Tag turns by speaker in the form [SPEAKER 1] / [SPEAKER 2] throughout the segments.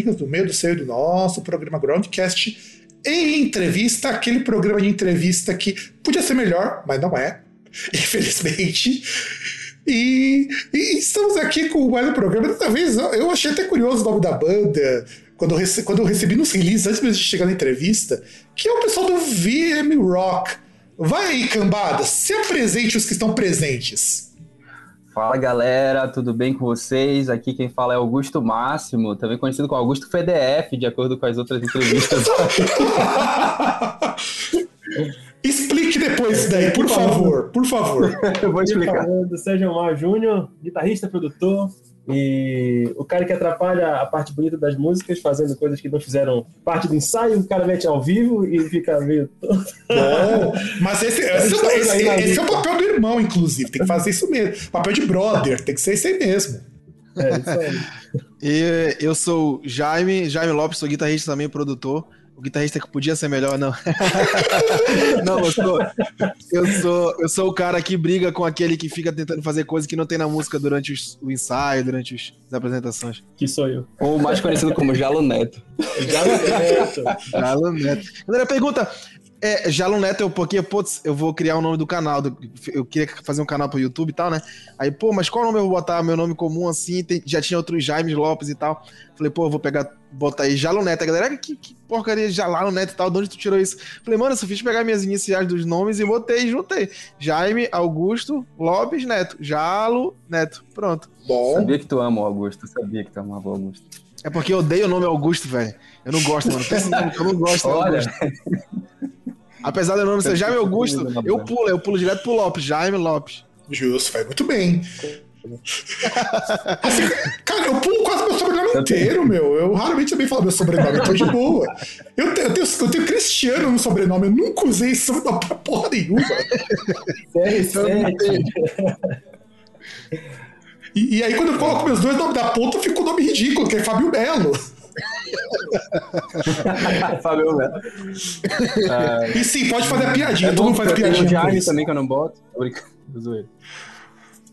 [SPEAKER 1] amigos, do meio do seu e do nosso programa Groundcast em entrevista, aquele programa de entrevista que podia ser melhor, mas não é, infelizmente. E, e estamos aqui com mais um programa. Dessa vez eu achei até curioso o nome da banda, quando eu, rece quando eu recebi nos releases, antes de chegar na entrevista, que é o pessoal do VM Rock. Vai aí, cambada, se apresente os que estão presentes.
[SPEAKER 2] Fala galera, tudo bem com vocês? Aqui quem fala é Augusto Máximo, também conhecido como Augusto FDF, de acordo com as outras entrevistas.
[SPEAKER 1] Explique depois isso daí, por favor, por favor.
[SPEAKER 2] Eu vou explicar.
[SPEAKER 3] Do Sérgio Mar Júnior, guitarrista, produtor e o cara que atrapalha a parte bonita das músicas, fazendo coisas que não fizeram parte do ensaio, o cara mete ao vivo e fica meio.
[SPEAKER 1] Bom, mas esse, esse, esse, esse é o papel do irmão, inclusive, tem que fazer isso mesmo. Papel de brother, tem que ser isso aí mesmo.
[SPEAKER 3] É, isso aí.
[SPEAKER 4] E eu sou Jaime, Jaime Lopes, sou guitarrista também, produtor. O guitarrista que podia ser melhor, não. não, eu sou, eu sou, eu sou o cara que briga com aquele que fica tentando fazer coisas que não tem na música durante os, o ensaio, durante os, as apresentações.
[SPEAKER 3] Que sou eu.
[SPEAKER 2] Ou mais conhecido como Jalo Neto.
[SPEAKER 3] Jalo Neto.
[SPEAKER 4] Jalo Neto. Galera, pergunta. É, Jalo Neto, eu, porque, putz, eu vou criar o um nome do canal. Do, eu queria fazer um canal pro YouTube e tal, né? Aí, pô, mas qual nome eu vou botar? Meu nome comum assim? Tem, já tinha outros Jaime Lopes e tal. Falei, pô, eu vou pegar, botar aí Jalo Neto. A galera, que, que porcaria de Jalo Neto e tal, de onde tu tirou isso? Falei, mano, eu só fiz pegar minhas iniciais dos nomes e botei e juntei. Jaime, Augusto, Lopes, Neto. Jalo, Neto. Pronto.
[SPEAKER 2] Bom. Sabia que tu ama o Augusto, sabia que tu amava o Augusto.
[SPEAKER 4] É porque eu odeio o nome Augusto, velho. Eu não gosto, mano. Pensa nome que eu não gosto.
[SPEAKER 2] Olha.
[SPEAKER 4] Apesar do nome ser Jaime Augusto, eu pulo, eu pulo direto pro Lopes, Jaime Lopes.
[SPEAKER 1] Justo, vai muito bem. Assim, cara, eu pulo quase meu sobrenome inteiro, meu. Eu raramente também falo meu sobrenome, então de boa. Eu tenho, eu, tenho, eu tenho Cristiano no sobrenome, eu nunca usei sobrenome pra porra nenhuma. E, e aí, quando eu coloco meus dois nomes da ponta, fica o um nome ridículo, que é Fábio Belo.
[SPEAKER 2] Fábio Melo.
[SPEAKER 1] Uh, e sim, pode fazer a piadinha.
[SPEAKER 2] É
[SPEAKER 1] todo mundo faz piadinha.
[SPEAKER 2] Tem o também que eu não boto. Brincando.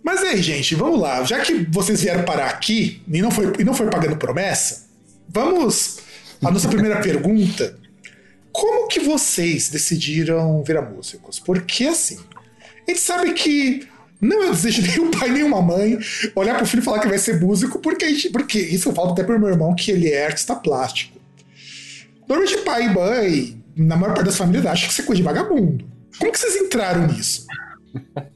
[SPEAKER 1] Mas aí, gente, vamos lá. Já que vocês vieram parar aqui e não foi, e não foi pagando promessa, vamos à nossa primeira pergunta. Como que vocês decidiram virar músicos? Porque assim, a gente sabe que não é desejo de nenhum pai, nenhuma mãe olhar pro filho e falar que vai ser músico, porque, porque isso eu falo até pro meu irmão, que ele é artista plástico. Normalmente pai e mãe, na maior parte das famílias, acham que você é coisa de vagabundo. Como que vocês entraram nisso?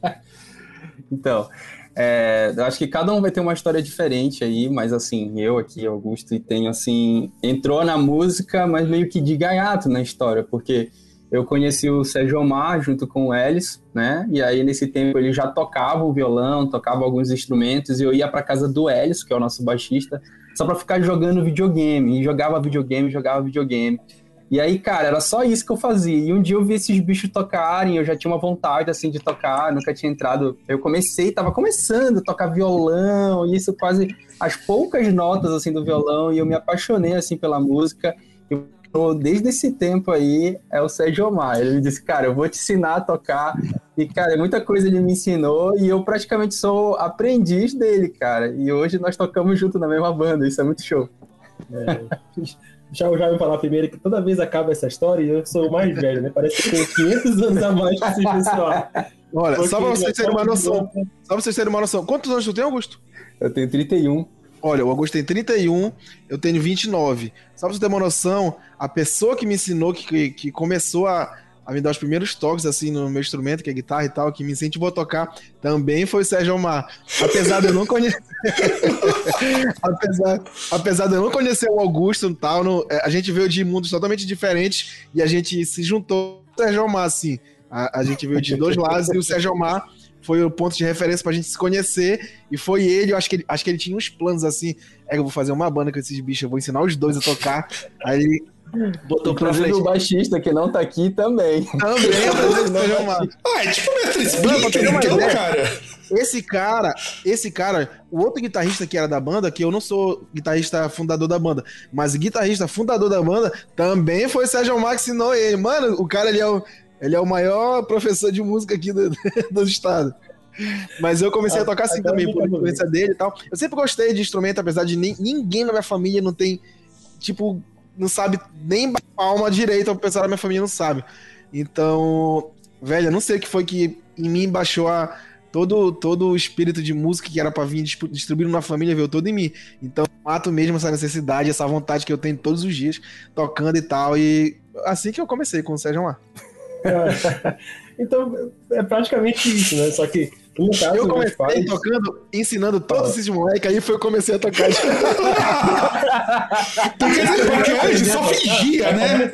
[SPEAKER 2] então, é, eu acho que cada um vai ter uma história diferente aí, mas assim, eu aqui, Augusto, e tenho assim, entrou na música, mas meio que de gaiato na história, porque eu conheci o Sérgio Omar junto com o Ellis, né? E aí nesse tempo ele já tocava o violão, tocava alguns instrumentos e eu ia para casa do Ellis, que é o nosso baixista, só para ficar jogando videogame. E jogava videogame, jogava videogame. E aí, cara, era só isso que eu fazia. E um dia eu vi esses bichos tocarem, eu já tinha uma vontade assim de tocar, nunca tinha entrado. Eu comecei, tava começando a tocar violão, e isso quase as poucas notas assim do violão, e eu me apaixonei assim pela música. Desde esse tempo aí é o Sérgio Omar. Ele me disse, cara, eu vou te ensinar a tocar. E, cara, muita coisa ele me ensinou e eu praticamente sou aprendiz dele, cara. E hoje nós tocamos junto na mesma banda, isso é muito show.
[SPEAKER 3] É. Já eu já vou falar primeiro que toda vez acaba essa história e eu sou o mais velho, né? Parece que tenho 500 anos a mais que esse pessoal.
[SPEAKER 4] Olha, Porque só pra vocês terem uma noção. Só pra vocês terem uma noção. Quantos anos tu tem, Augusto?
[SPEAKER 2] Eu tenho 31.
[SPEAKER 4] Olha, o Augusto tem 31, eu tenho 29. Só pra você ter uma noção, a pessoa que me ensinou, que, que começou a, a me dar os primeiros toques assim no meu instrumento, que é guitarra e tal, que me incentivou a tocar, também foi o Sérgio Omar. Apesar de eu não conhecer. apesar, apesar de eu não conhecer o Augusto e tal, no, é, a gente veio de mundos totalmente diferentes e a gente se juntou com o Sérgio Omar, assim. A, a gente veio de dois lados e o Sérgio Omar foi o ponto de referência pra gente se conhecer. E foi ele, eu acho que ele, acho que ele tinha uns planos assim. É que eu vou fazer uma banda com esses bichos, eu vou ensinar os dois a tocar. Aí ele botou pra frente.
[SPEAKER 2] o baixista que não tá aqui também.
[SPEAKER 4] Também Sérgio Omar.
[SPEAKER 1] Ah, é tipo
[SPEAKER 4] ter uma
[SPEAKER 1] então,
[SPEAKER 4] ideia.
[SPEAKER 1] cara.
[SPEAKER 4] Esse cara, esse cara, o outro guitarrista que era da banda, que eu não sou guitarrista fundador da banda, mas o guitarrista fundador da banda também foi o Sérgio que ensinou ele. Mano, o cara ele é o, ele é o maior professor de música aqui do, do estado. Mas eu comecei a tocar assim também, por influência dele e tal. Eu sempre gostei de instrumento, apesar de nem- ninguém na minha família não tem, tipo, não sabe nem palma direito, o pessoal da minha família não sabe. Então, velho, eu não sei o que foi que em mim baixou a, todo, todo o espírito de música que era pra vir distribuindo na família, veio todo em mim. Então, mato mesmo essa necessidade, essa vontade que eu tenho todos os dias, tocando e tal. E assim que eu comecei com o Sérgio Mar.
[SPEAKER 3] Então, é praticamente isso, né? Só que, no caso,
[SPEAKER 4] Eu comecei
[SPEAKER 3] pais-
[SPEAKER 4] tocando, ensinando todos esses moleques, aí foi eu comecei a tocar.
[SPEAKER 1] Porque, porque antes só fingia, né?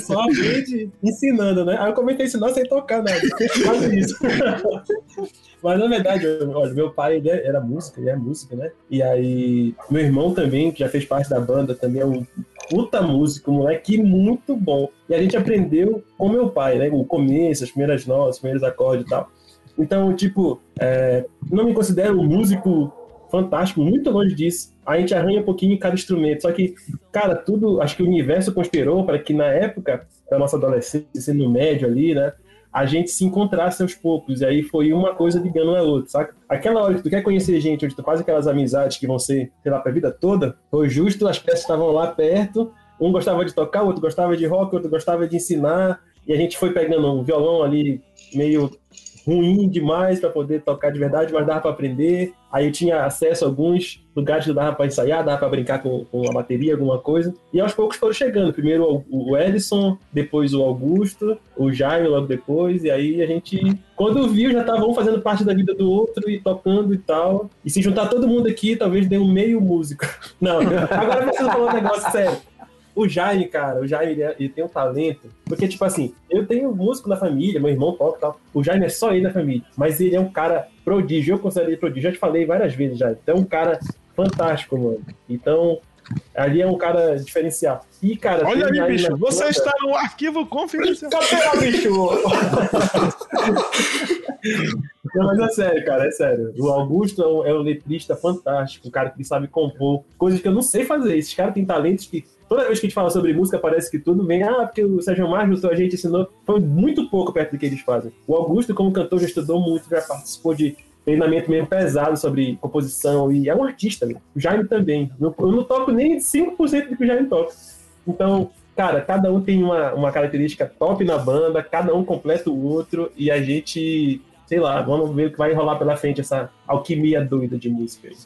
[SPEAKER 3] Só a gente ensinando, né? Aí eu comecei a ensinar sem tocar. Quase isso. Mas na verdade, olha, meu pai é- era músico, ele é músico, né? E aí, meu irmão também, que já fez parte da banda, também é um puta músico, moleque muito bom. E a gente aprendeu com meu pai, né? O começo, as primeiras notas, os primeiros acordes e tal. Então, tipo, é, não me considero um músico fantástico, muito longe disso. A gente arranha um pouquinho em cada instrumento. Só que, cara, tudo, acho que o universo conspirou para que na época da nossa adolescência, ensino médio ali, né? A gente se encontrasse aos poucos. E aí foi uma coisa ligando a outra, saca? Aquela hora que tu quer conhecer gente, onde tu faz aquelas amizades que vão ser, sei lá, pra vida toda, foi justo, as peças estavam lá perto. Um gostava de tocar, o outro gostava de rock, outro gostava de ensinar. E a gente foi pegando um violão ali meio ruim demais para poder tocar de verdade, mas dava para aprender. Aí eu tinha acesso a alguns lugares que dava para ensaiar, dava para brincar com, com a bateria, alguma coisa. E aos poucos foram chegando. Primeiro o o Edson, depois o Augusto, o Jaime logo depois. E aí a gente, quando viu, já estavam fazendo parte da vida do outro e tocando e tal. E se juntar todo mundo aqui, talvez dê um meio músico. Não, agora eu preciso falar um negócio sério. O Jaime, cara, o Jaime ele, é- ele tem um talento. Porque, tipo assim, eu tenho músico na família, meu irmão toca e tal. O Jaime é só ele na família. Mas ele é um cara prodígio. Eu considero ele prodígio. Já te falei várias vezes já. Então, é um cara fantástico, mano. Então, ali é um cara diferencial. E, cara,
[SPEAKER 4] Olha
[SPEAKER 3] tem
[SPEAKER 4] aí, bicho, você está no arquivo confidencial.
[SPEAKER 3] Cadê, bicho? Não, mas é sério, cara, é sério. O Augusto é um, é um letrista fantástico, um cara que sabe compor coisas que eu não sei fazer. Esses caras têm talentos que toda vez que a gente fala sobre música parece que tudo vem, ah, porque o Sérgio Marcos, a gente ensinou. Foi muito pouco perto do que eles fazem. O Augusto, como cantor, já estudou muito, já participou de treinamento meio pesado sobre composição e é um artista, né? O Jaime também. Eu não toco nem 5% do que o Jaime toca. Então, cara, cada um tem uma, uma característica top na banda, cada um completa o outro, e a gente, sei lá, vamos ver o que vai rolar pela frente, essa alquimia doida de música aí.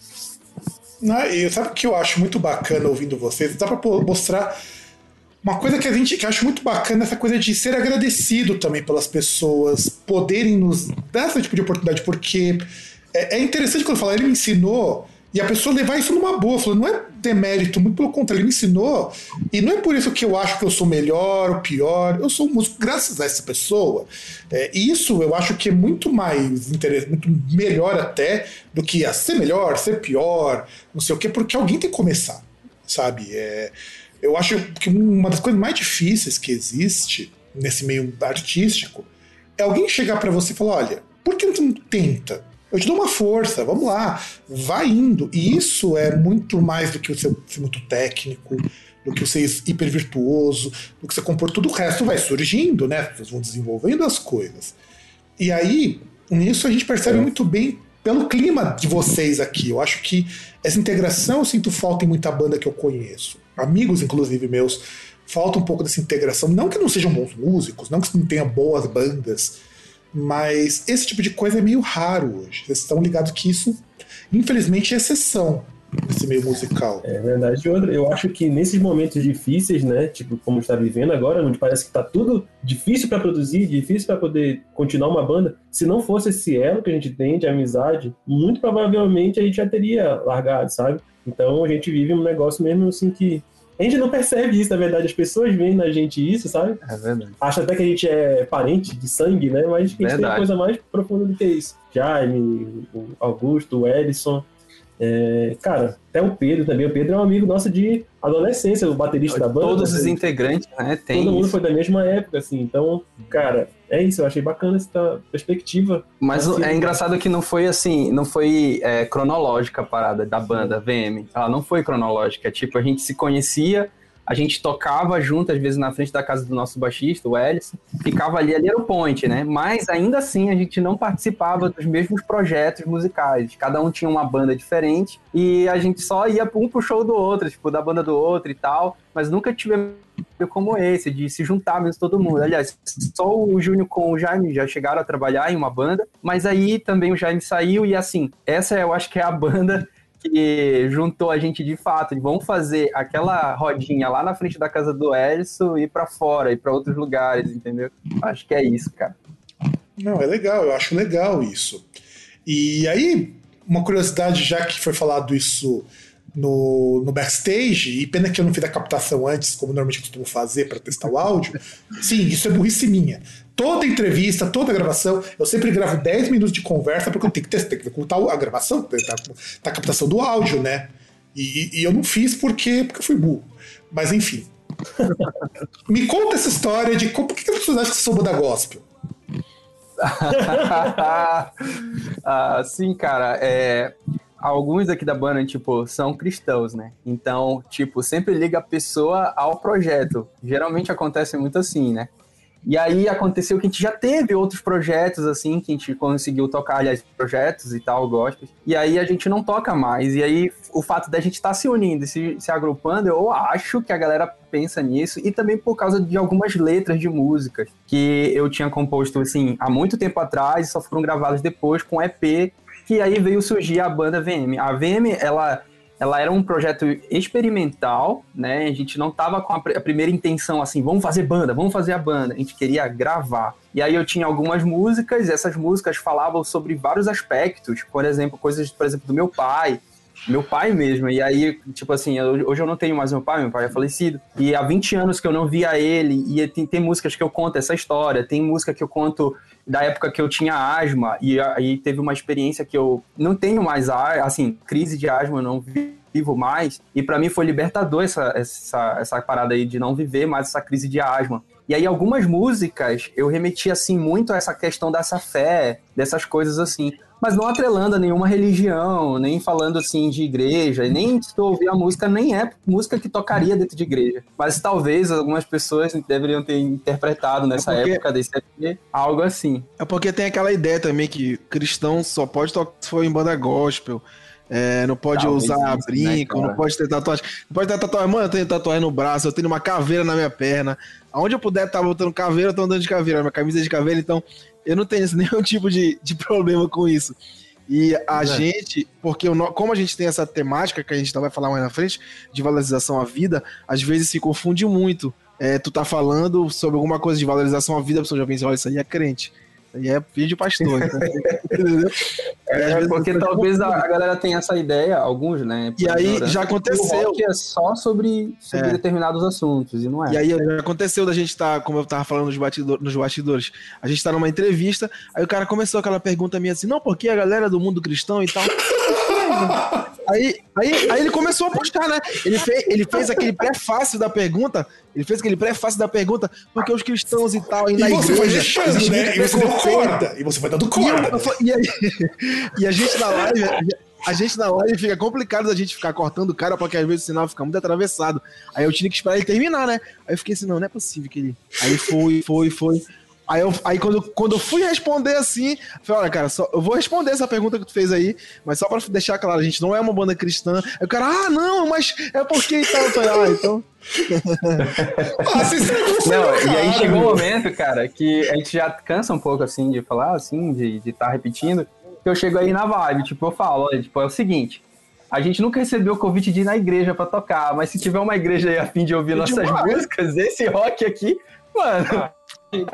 [SPEAKER 1] Né? E sabe o que eu acho muito bacana ouvindo vocês? Dá pô- mostrar uma coisa que a gente que eu acho muito bacana, essa coisa de ser agradecido também pelas pessoas poderem nos dar esse tipo de oportunidade, porque é, é interessante quando fala, ele me ensinou e a pessoa levar isso numa boa, falando, não é demérito, muito pelo contrário, ele me ensinou, e não é por isso que eu acho que eu sou melhor ou pior, eu sou um músico graças a essa pessoa. É, e isso eu acho que é muito mais interessante, muito melhor até do que a ser melhor, ser pior, não sei o quê, porque alguém tem que começar, sabe? É, eu acho que uma das coisas mais difíceis que existe nesse meio artístico é alguém chegar pra você e falar: olha, por que não tenta? Eu te dou uma força, vamos lá, vai indo. E isso é muito mais do que você ser muito técnico, do que você ser hiper virtuoso, do que você compor tudo o resto vai surgindo, né? As pessoas vão desenvolvendo as coisas. E aí, nisso a gente percebe muito bem pelo clima de vocês aqui. Eu acho que essa integração eu sinto falta em muita banda que eu conheço. Amigos, inclusive, meus, falta um pouco dessa integração. Não que não sejam bons músicos, não que não tenham boas bandas, mas esse tipo de coisa é meio raro hoje. Vocês estão ligados que isso, infelizmente, é exceção. nesse meio musical.
[SPEAKER 3] É verdade. Outra, eu acho que nesses momentos difíceis, né, tipo como está vivendo agora, onde parece que está tudo difícil para produzir, difícil para poder continuar uma banda, se não fosse esse elo que a gente tem de amizade, muito provavelmente a gente já teria largado, sabe? Então a gente vive um negócio mesmo assim que a gente não percebe isso, na verdade. As pessoas veem na gente isso, sabe?
[SPEAKER 2] É verdade.
[SPEAKER 3] Acha até que a gente é parente de sangue, né? Mas a gente
[SPEAKER 2] Verdade.
[SPEAKER 3] tem coisa mais profunda do que isso. Jaime, o Augusto, o Edson. É, cara, até o Pedro também. O Pedro é um amigo nosso de adolescência, o baterista da banda.
[SPEAKER 2] Todos os
[SPEAKER 3] assim.
[SPEAKER 2] integrantes, né? Tem
[SPEAKER 3] Todo mundo
[SPEAKER 2] isso.
[SPEAKER 3] foi da mesma época, assim. Então, cara, é isso. Eu achei bacana essa perspectiva.
[SPEAKER 2] Mas
[SPEAKER 3] Assim,
[SPEAKER 2] é engraçado que não foi assim, não foi é, cronológica a parada da banda VM. Ela não foi cronológica. Tipo, a gente se conhecia, a gente tocava junto, às vezes na frente da casa do nosso baixista, o Ellison, ficava ali, ali era o point, né? Mas ainda assim a gente não participava dos mesmos projetos musicais. Cada um tinha uma banda diferente e a gente só ia um pro show do outro, tipo, da banda do outro e tal. Mas nunca tivemos como esse, de se juntar mesmo todo mundo. Aliás, só o Júnior com o Jaime já chegaram a trabalhar em uma banda, mas aí também o Jaime saiu e assim, essa eu acho que é a banda que juntou a gente de fato. Vamos fazer aquela rodinha lá na frente da casa do Elson e pra fora, ir pra outros lugares, entendeu? Acho que é isso, cara.
[SPEAKER 1] Não, é legal, eu acho legal isso. E aí, uma curiosidade, já que foi falado isso no, no backstage, e pena que eu não fiz a captação antes, como normalmente costumo fazer para testar o áudio. Sim, isso é burrice minha. Toda entrevista, toda gravação, eu sempre gravo 10 minutos de conversa, porque eu tenho que testar, tenho que ocultar a gravação, tá, tá a captação do áudio, né? E, e eu não fiz porque, porque eu fui burro. Mas enfim. Me conta essa história de como, por que as pessoas acham que você soube da gospel?
[SPEAKER 2] ah, sim, cara. É, alguns aqui da banda, tipo, são cristãos, né? Então, tipo, sempre liga a pessoa ao projeto. Geralmente acontece muito assim, né? E aí aconteceu que a gente já teve outros projetos, assim, que a gente conseguiu tocar, aliás, projetos e tal, gospel. E aí a gente não toca mais. E aí o fato da gente estar tá se unindo, se, se agrupando, eu acho que a galera pensa nisso. E também por causa de algumas letras de músicas que eu tinha composto, assim, há muito tempo atrás e só foram gravadas depois com EP. Que aí veio surgir a banda VM. A VM, ela ela era um projeto experimental, né? A gente não tava com a, pr a, primeira intenção assim, vamos fazer banda, vamos fazer a banda. A gente queria gravar. E aí eu tinha algumas músicas, essas músicas falavam sobre vários aspectos, por exemplo, coisas, por exemplo, do meu pai, meu pai mesmo. E aí, tipo assim, eu, hoje eu não tenho mais meu pai, meu pai é falecido. E há 20 anos que eu não via ele, e tem, tem músicas que eu conto essa história, tem música que eu conto da época que eu tinha asma, e aí teve uma experiência que eu não tenho mais, assim, crise de asma, eu não vivo mais, e para mim foi libertador essa, essa, essa parada aí de não viver mais essa crise de asma. E aí algumas músicas eu remeti, assim, muito a essa questão dessa fé, dessas coisas assim, mas não atrelando a nenhuma religião, nem falando assim de igreja, e nem se tu ouvir a música, nem é música que tocaria dentro de igreja. Mas talvez algumas pessoas deveriam ter interpretado nessa
[SPEAKER 4] É porque-
[SPEAKER 2] época desse EP algo assim.
[SPEAKER 4] É porque tem aquela ideia também que cristão só pode tocar se for em banda gospel. é, não pode
[SPEAKER 2] Talvez
[SPEAKER 4] usar
[SPEAKER 2] isso,
[SPEAKER 4] brinco,
[SPEAKER 2] né,
[SPEAKER 4] não pode ter tatuagem. Não pode ter tatuagem. Mano, eu tenho tatuagem no braço, eu tenho uma caveira na minha perna. Aonde eu puder estar botando caveira, eu tô andando de caveira. Minha camisa é de caveira, então eu não tenho nenhum tipo de, de problema com isso. E a
[SPEAKER 2] é.
[SPEAKER 4] gente, porque o como a gente tem essa temática que a gente ainda vai falar mais na frente, de valorização à vida, às vezes se confunde muito. É, tu tá falando sobre alguma coisa de valorização à vida, a pessoa já pensa, olha, isso aí é crente. Aí é filho de pastor. então, entendeu? E
[SPEAKER 2] É, porque talvez a, a galera tenha essa ideia, alguns, né?
[SPEAKER 4] E aí,
[SPEAKER 2] ignorância,
[SPEAKER 4] já
[SPEAKER 2] que
[SPEAKER 4] aconteceu.
[SPEAKER 2] Rock é só sobre, sobre
[SPEAKER 4] É.
[SPEAKER 2] determinados assuntos, e não é.
[SPEAKER 4] E aí já aconteceu da gente estar, como eu tava falando nos, batidor- nos bastidores, a gente tá numa entrevista, aí o cara começou aquela pergunta minha assim, não, porque a galera do mundo cristão e tal. Aí, aí, aí ele começou a postar, né? Ele fez, ele fez aquele prefácio da pergunta, ele fez aquele prefácio da pergunta, porque os cristãos e tal, e
[SPEAKER 1] E você foi
[SPEAKER 4] igreja,
[SPEAKER 1] deixando,
[SPEAKER 4] existe
[SPEAKER 1] né? E você deu corda. E você foi dando
[SPEAKER 4] E, eu-
[SPEAKER 1] corda.
[SPEAKER 4] fa- e aí- e a gente na live, a gente na live fica complicado da gente ficar cortando o cara, porque às vezes o sinal fica muito atravessado. Aí eu tinha que esperar ele terminar, né? Aí eu fiquei assim, não, não é possível que ele. Aí foi, foi, foi. Aí, eu, aí quando, quando eu fui responder assim, eu falei, olha, cara, só, eu vou responder essa pergunta que tu fez aí, mas só pra deixar claro, a gente não é uma banda cristã. Aí o cara, ah, não, mas é porque e tal. Eu falei, ah, então.
[SPEAKER 1] Ah,
[SPEAKER 2] Não, e aí chegou um momento, cara, que a gente já cansa um pouco, assim, de falar, assim, de estar repetindo, que eu chego aí na vibe, tipo, eu falo, olha, tipo, é o seguinte, a gente nunca recebeu o convite de ir na igreja pra tocar, mas se tiver uma igreja aí a fim de ouvir
[SPEAKER 4] É
[SPEAKER 2] nossas
[SPEAKER 4] demais.
[SPEAKER 2] músicas, esse rock aqui, mano,
[SPEAKER 3] Ah,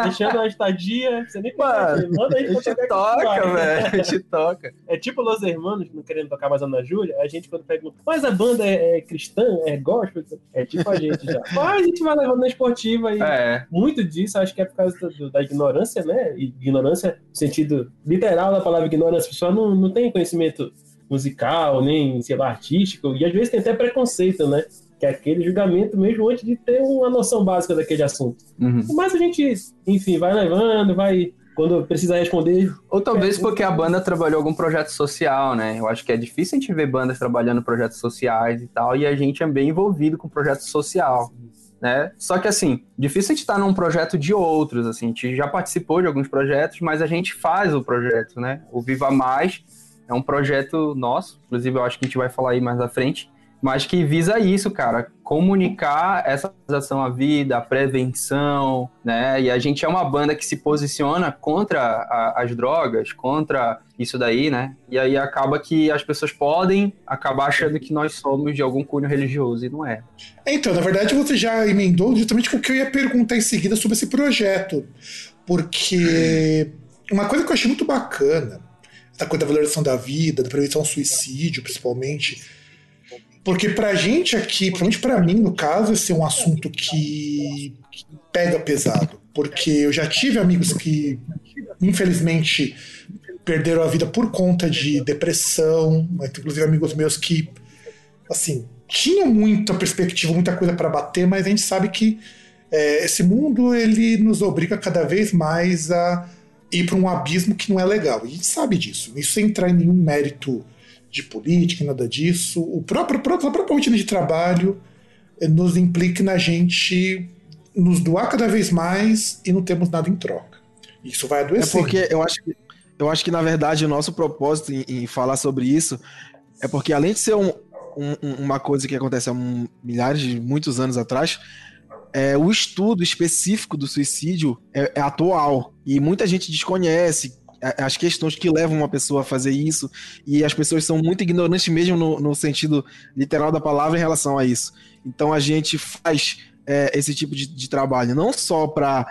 [SPEAKER 3] Deixando a estadia, você nem
[SPEAKER 2] Mano,
[SPEAKER 3] manda
[SPEAKER 2] a gente
[SPEAKER 3] tocar que
[SPEAKER 2] toca, velho, a gente toca.
[SPEAKER 3] É tipo Los Hermanos, não querendo tocar mais Ana Júlia, a gente quando pergunta, mas a banda é, é cristã, é gospel? É tipo a gente já. Mas a gente vai levando na esportiva e
[SPEAKER 2] É,
[SPEAKER 3] muito disso acho que é por causa do- da ignorância, né? Ignorância no sentido literal da palavra ignorância. A pessoa não, não tem conhecimento musical, nem, sei lá, artístico, e às vezes tem até preconceito, né? Que é aquele julgamento mesmo antes de ter uma noção básica daquele assunto.
[SPEAKER 2] uhum.
[SPEAKER 3] Mas a gente, enfim, vai levando, vai. Quando precisa responder,
[SPEAKER 2] Ou talvez porque a banda trabalhou algum projeto social, né? Eu acho que é difícil a gente ver bandas trabalhando projetos sociais e tal, e a gente é bem envolvido com projeto social, né? Só que assim, difícil a gente estar num projeto de outros, assim, a gente já participou de alguns projetos, mas a gente faz o projeto, né? O Viva Mais é um projeto nosso, inclusive eu acho que a gente vai falar aí mais à frente, mas que visa isso, cara, comunicar essa ação à vida, a prevenção, né? E a gente é uma banda que se posiciona contra a- as drogas, contra isso daí, né? E aí acaba que as pessoas podem acabar achando que nós somos de algum cunho religioso e não é.
[SPEAKER 1] Então, na verdade, você já emendou justamente com o que eu ia perguntar em seguida sobre esse projeto. Porque uma coisa que eu achei muito bacana, essa coisa da valorização da vida, da prevenção ao suicídio, principalmente. Porque pra gente aqui, principalmente pra mim, no caso, esse é um assunto que que pega pesado. Porque eu já tive amigos que, infelizmente, perderam a vida por conta de depressão, inclusive amigos meus que, assim, tinham muita perspectiva, muita coisa para bater, mas a gente sabe que é, esse mundo ele nos obriga cada vez mais a ir para um abismo que não é legal. E a gente sabe disso. Isso sem entrar em nenhum mérito de política, nada disso. O próprio, a própria rotina de trabalho eh, nos implica na gente nos doar cada vez mais e não temos nada em troca. Isso vai
[SPEAKER 4] É
[SPEAKER 1] adoecer.
[SPEAKER 4] porque eu acho que, eu acho que na verdade, o nosso propósito em, em falar sobre isso é porque, além de ser um- um- um- uma coisa que acontece há um- milhares de muitos anos atrás, é, o estudo específico do suicídio é, é atual. E muita gente desconhece as questões que levam uma pessoa a fazer isso. E as pessoas são muito ignorantes, mesmo no, no sentido literal da palavra, em relação a isso. Então a gente faz é, esse tipo de, de trabalho, não só para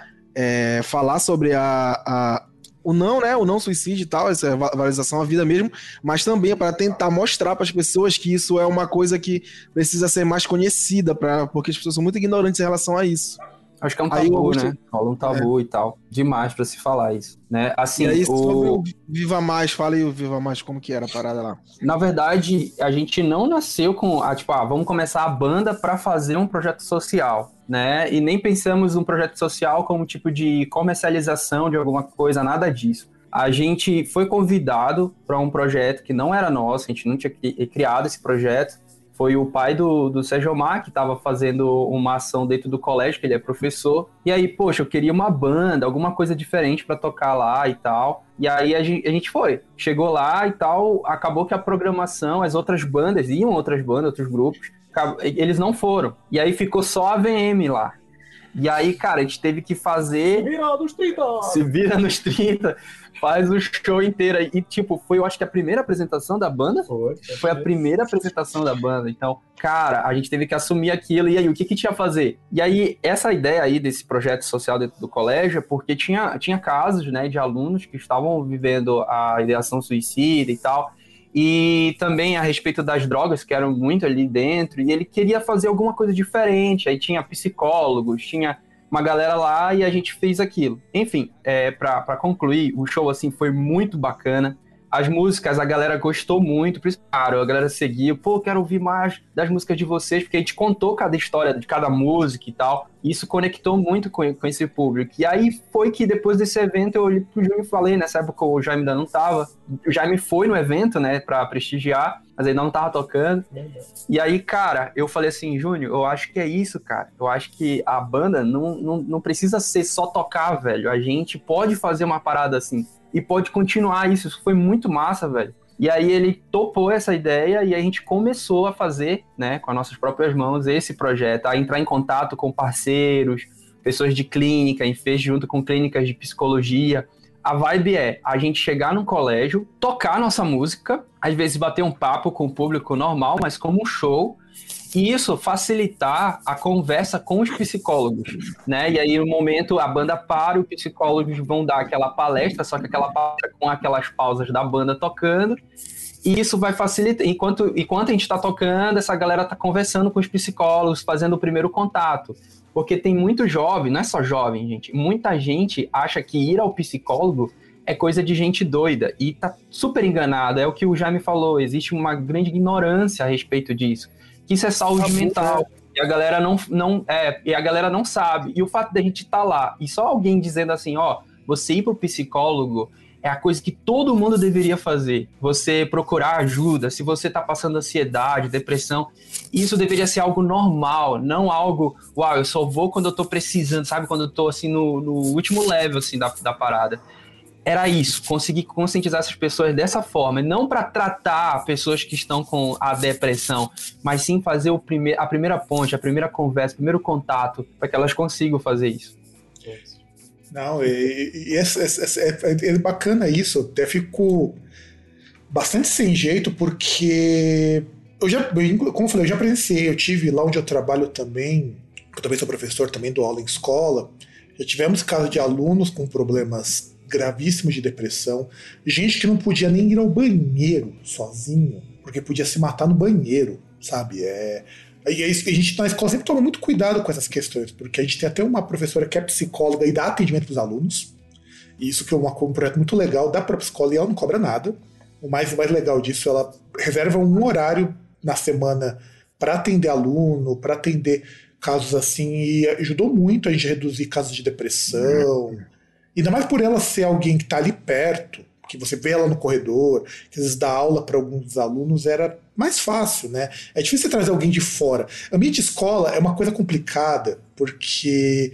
[SPEAKER 4] falar sobre a, a- o não, né? O não suicídio e tal, essa va- valorização à vida mesmo, mas também para tentar mostrar para as pessoas que isso é uma coisa que precisa ser mais conhecida, pra, porque as pessoas são muito ignorantes em relação a isso.
[SPEAKER 2] Acho que é um
[SPEAKER 4] Aí,
[SPEAKER 2] tabu,
[SPEAKER 4] Augusto-
[SPEAKER 2] né? Rola um tabu e tal. Demais pra se falar isso, né? Assim,
[SPEAKER 4] e aí, sobre
[SPEAKER 2] o...
[SPEAKER 4] o Viva Mais, fala aí o Viva Mais, como que era a parada lá?
[SPEAKER 2] Na verdade, a gente não nasceu com, ah, tipo, ah, vamos começar a banda para fazer um projeto social, né? E nem pensamos um projeto social como tipo de comercialização de alguma coisa, nada disso. A gente foi convidado para um projeto que não era nosso, a gente não tinha cri- criado esse projeto. Foi o pai do, do Sérgio Omar que estava fazendo uma ação dentro do colégio, que ele é professor. E aí, poxa, eu queria uma banda, alguma coisa diferente para tocar lá e tal. E aí a gente, a gente foi. Chegou lá e tal, acabou que a programação, as outras bandas, iam outras bandas, outros grupos, eles não foram. E aí ficou só a VM lá. E aí, cara, a gente teve que fazer
[SPEAKER 3] viral dos 30!
[SPEAKER 2] se vira nos 30, faz o show inteiro. aí. E, tipo, foi, eu acho que a primeira apresentação da banda.
[SPEAKER 3] Foi,
[SPEAKER 2] Foi a primeira apresentação da banda. Então, cara, a gente teve que assumir aquilo. E aí, o que que tinha a fazer? E aí, essa ideia aí desse projeto social dentro do colégio é porque tinha, tinha casos, né, de alunos que estavam vivendo a ideação suicida e tal. E também a respeito das drogas, que eram muito ali dentro. E ele queria fazer alguma coisa diferente. Aí tinha psicólogos, tinha uma galera lá e a gente fez aquilo. Enfim, é, para concluir, o show assim foi muito bacana. As músicas, a galera gostou muito, claro, a galera seguiu, pô, quero ouvir mais das músicas de vocês, porque a gente contou cada história de cada música e tal. E isso conectou muito com, com esse público. E aí foi que depois desse evento eu olhei pro Júnior e falei, nessa época o Jaime ainda não tava. O Jaime foi no evento, né, pra prestigiar, mas ele não tava tocando. E aí, cara, eu falei assim, Júnior, eu acho que é isso, cara. Eu acho que a banda não, não, não precisa ser só tocar, velho. A gente pode fazer uma parada assim. E pode continuar isso. Isso foi muito massa, velho. E aí ele topou essa ideia e a gente começou a fazer, né, com as nossas próprias mãos, esse projeto, a entrar em contato com parceiros, pessoas de clínica, e fez junto com clínicas de psicologia. A vibe é a gente chegar num colégio, tocar nossa música, às vezes bater um papo com o público normal, mas como um show, e isso facilitar a conversa com os psicólogos, né? E aí no momento a banda para, os psicólogos vão dar aquela palestra, só que aquela palestra com aquelas pausas da banda tocando, e isso vai facilitar. Enquanto, enquanto a gente está tocando, essa galera está conversando com os psicólogos, fazendo o primeiro contato. Porque tem muito jovem, não é só jovem, gente. Muita gente acha que ir ao psicólogo é coisa de gente doida e tá super enganada. É o que o Jaime falou, existe uma grande ignorância a respeito disso. Que isso é saúde mental. E a galera não, não, é, e a galera não sabe. E o fato da gente estar tá lá e só alguém dizendo assim, ó, você ir pro psicólogo é a coisa que todo mundo deveria fazer. Você procurar ajuda, se você está passando ansiedade, depressão, isso deveria ser algo normal, não algo, uau, eu só vou quando eu estou precisando, sabe? Quando eu estou assim no, no, último level assim da, da parada. Era isso, conseguir conscientizar essas pessoas dessa forma, não para tratar pessoas que estão com a depressão, mas sim fazer o prime a primeira ponte, a primeira conversa, o primeiro contato, para que elas consigam fazer isso.
[SPEAKER 1] Não, e, e é, é, é, é, bacana isso. Até fico bastante sem jeito, porque eu já, como eu falei, eu já presenciei, eu tive lá onde eu trabalho também, eu também sou professor, também dou aula em escola. Já tivemos casos de alunos com problemas gravíssimos de depressão, gente que não podia nem ir ao banheiro sozinho, porque podia se matar no banheiro, sabe? É, e é isso, a gente na escola sempre toma muito cuidado com essas questões, porque a gente tem até uma professora que é psicóloga e dá atendimento para os alunos. E isso que é uma, um projeto muito legal, dá para a escola e ela não cobra nada. O mais, o mais legal disso, ela reserva um horário na semana para atender aluno, para atender casos assim, e ajudou muito a gente a reduzir casos de depressão. Uhum. Ainda mais por ela ser alguém que está ali perto, que você vê ela no corredor, que às vezes dá aula para alguns alunos, era mais fácil, né? É difícil você trazer alguém de fora. Ambiente escola é uma coisa complicada, porque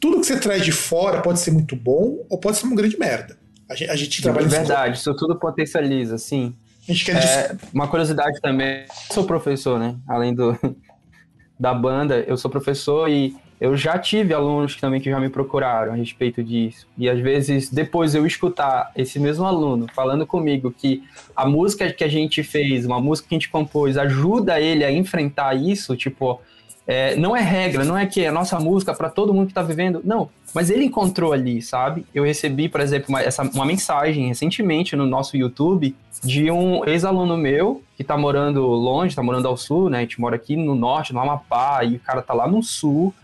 [SPEAKER 1] tudo que você traz de fora pode ser muito bom ou pode ser uma grande merda. A gente, a gente trabalha
[SPEAKER 2] É verdade, isso tudo potencializa, sim. A gente quer é, uma curiosidade também, eu sou professor, né? Além do da banda, eu sou professor e eu já tive alunos também que já me procuraram a respeito disso. E às vezes, depois eu escutar esse mesmo aluno falando comigo que a música que a gente fez, uma música que a gente compôs, ajuda ele a enfrentar isso, tipo, é, não é regra, não é que a nossa música para todo mundo que está vivendo, não. Mas ele encontrou ali, sabe? Eu recebi, por exemplo, uma, essa, uma mensagem recentemente no nosso YouTube de um ex-aluno meu que está morando longe, está morando ao sul, né? A gente mora aqui no norte, no Amapá, e o cara tá lá no sul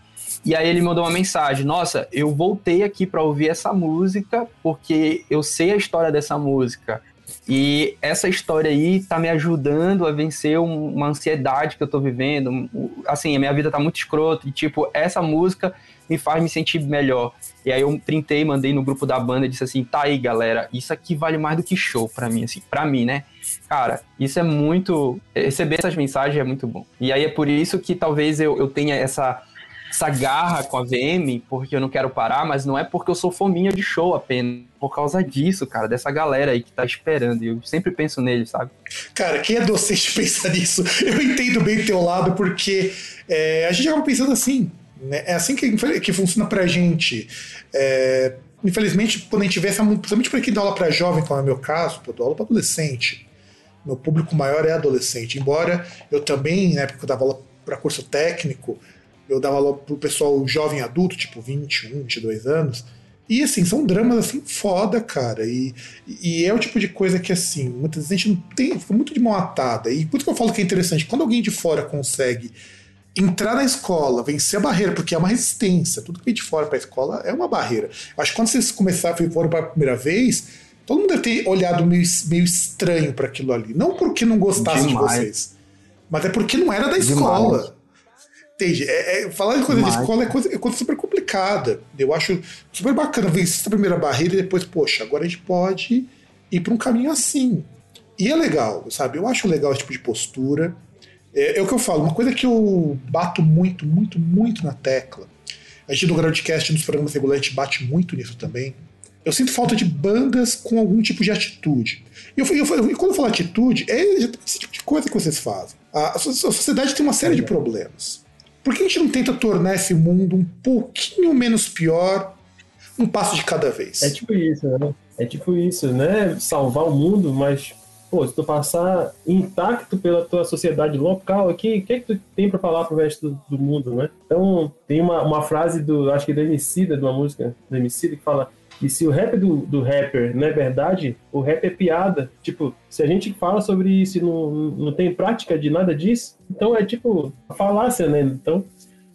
[SPEAKER 2] e aí ele mandou uma mensagem: Nossa, eu voltei aqui para ouvir essa música porque eu sei a história dessa música. E essa história aí tá me ajudando a vencer uma ansiedade que eu tô vivendo. Assim, a minha vida tá muito escrota. E, tipo, essa música me faz me sentir melhor. E aí eu printei, mandei no grupo da banda e disse assim: tá aí, galera, isso aqui vale mais do que show para mim, assim, para mim, né? Cara, isso é muito. Receber essas mensagens é muito bom. E aí é por isso que talvez eu, eu tenha essa essa garra com a VM, porque eu não quero parar, mas não é porque eu sou fominha de show apenas. Por causa disso, cara, dessa galera aí que tá esperando. Eu sempre penso nele, sabe?
[SPEAKER 1] Cara, quem é docente pensa nisso? Eu entendo bem o teu lado, porque é, a gente acaba pensando assim. Né? É assim que, que funciona pra gente. É, infelizmente, quando a gente vê essa. Principalmente pra quem dá aula pra jovem, como é o meu caso, eu dou aula pra adolescente. Meu público maior é adolescente. Embora eu também, na época que eu dava aula para curso técnico, eu dava aula pro pessoal jovem adulto, tipo 21, 22 anos. E assim, são dramas assim foda, cara. E, e é o tipo de coisa que assim, muitas vezes a gente não tem, fica muito de mão atada. E por isso que eu falo que é interessante, quando alguém de fora consegue entrar na escola, vencer a barreira, porque é uma resistência. Tudo que vem de fora para a escola é uma barreira. Acho que quando vocês começaram foram para a primeira vez, todo mundo deve ter olhado meio, meio estranho para aquilo ali. Não porque não gostasse Demais. de vocês, mas é porque não era da escola. Demais. Entende? É, é, falar de coisa Mas... de escola é coisa, é coisa super complicada. Eu acho super bacana vencer essa primeira barreira e depois, poxa, agora a gente pode ir para um caminho assim. E é legal, sabe? Eu acho legal esse tipo de postura. É, é, o que eu falo, uma coisa que eu bato muito, muito, muito na tecla. A gente no Groundcast, nos programas regulares, a gente bate muito nisso também. Eu sinto falta de bandas com algum tipo de atitude. E, eu, eu, e quando eu falo atitude, é esse tipo de coisa que vocês fazem. A, a, a sociedade tem uma série de problemas. Por que a gente não tenta tornar esse mundo um pouquinho menos pior, um passo de cada vez?
[SPEAKER 3] É tipo isso, né? É tipo isso, né? Salvar o mundo, mas pô, se tu passar intacto pela tua sociedade local aqui, o que é que tu tem para falar pro resto do, do, mundo, né? Então, tem uma, uma frase do, acho que do Emicida, de uma música do Emicida, que fala e se o rap do, do rapper não é verdade, o rap é piada. Tipo, se a gente fala sobre isso e não, não tem prática de nada disso, então é tipo falácia, né? Então,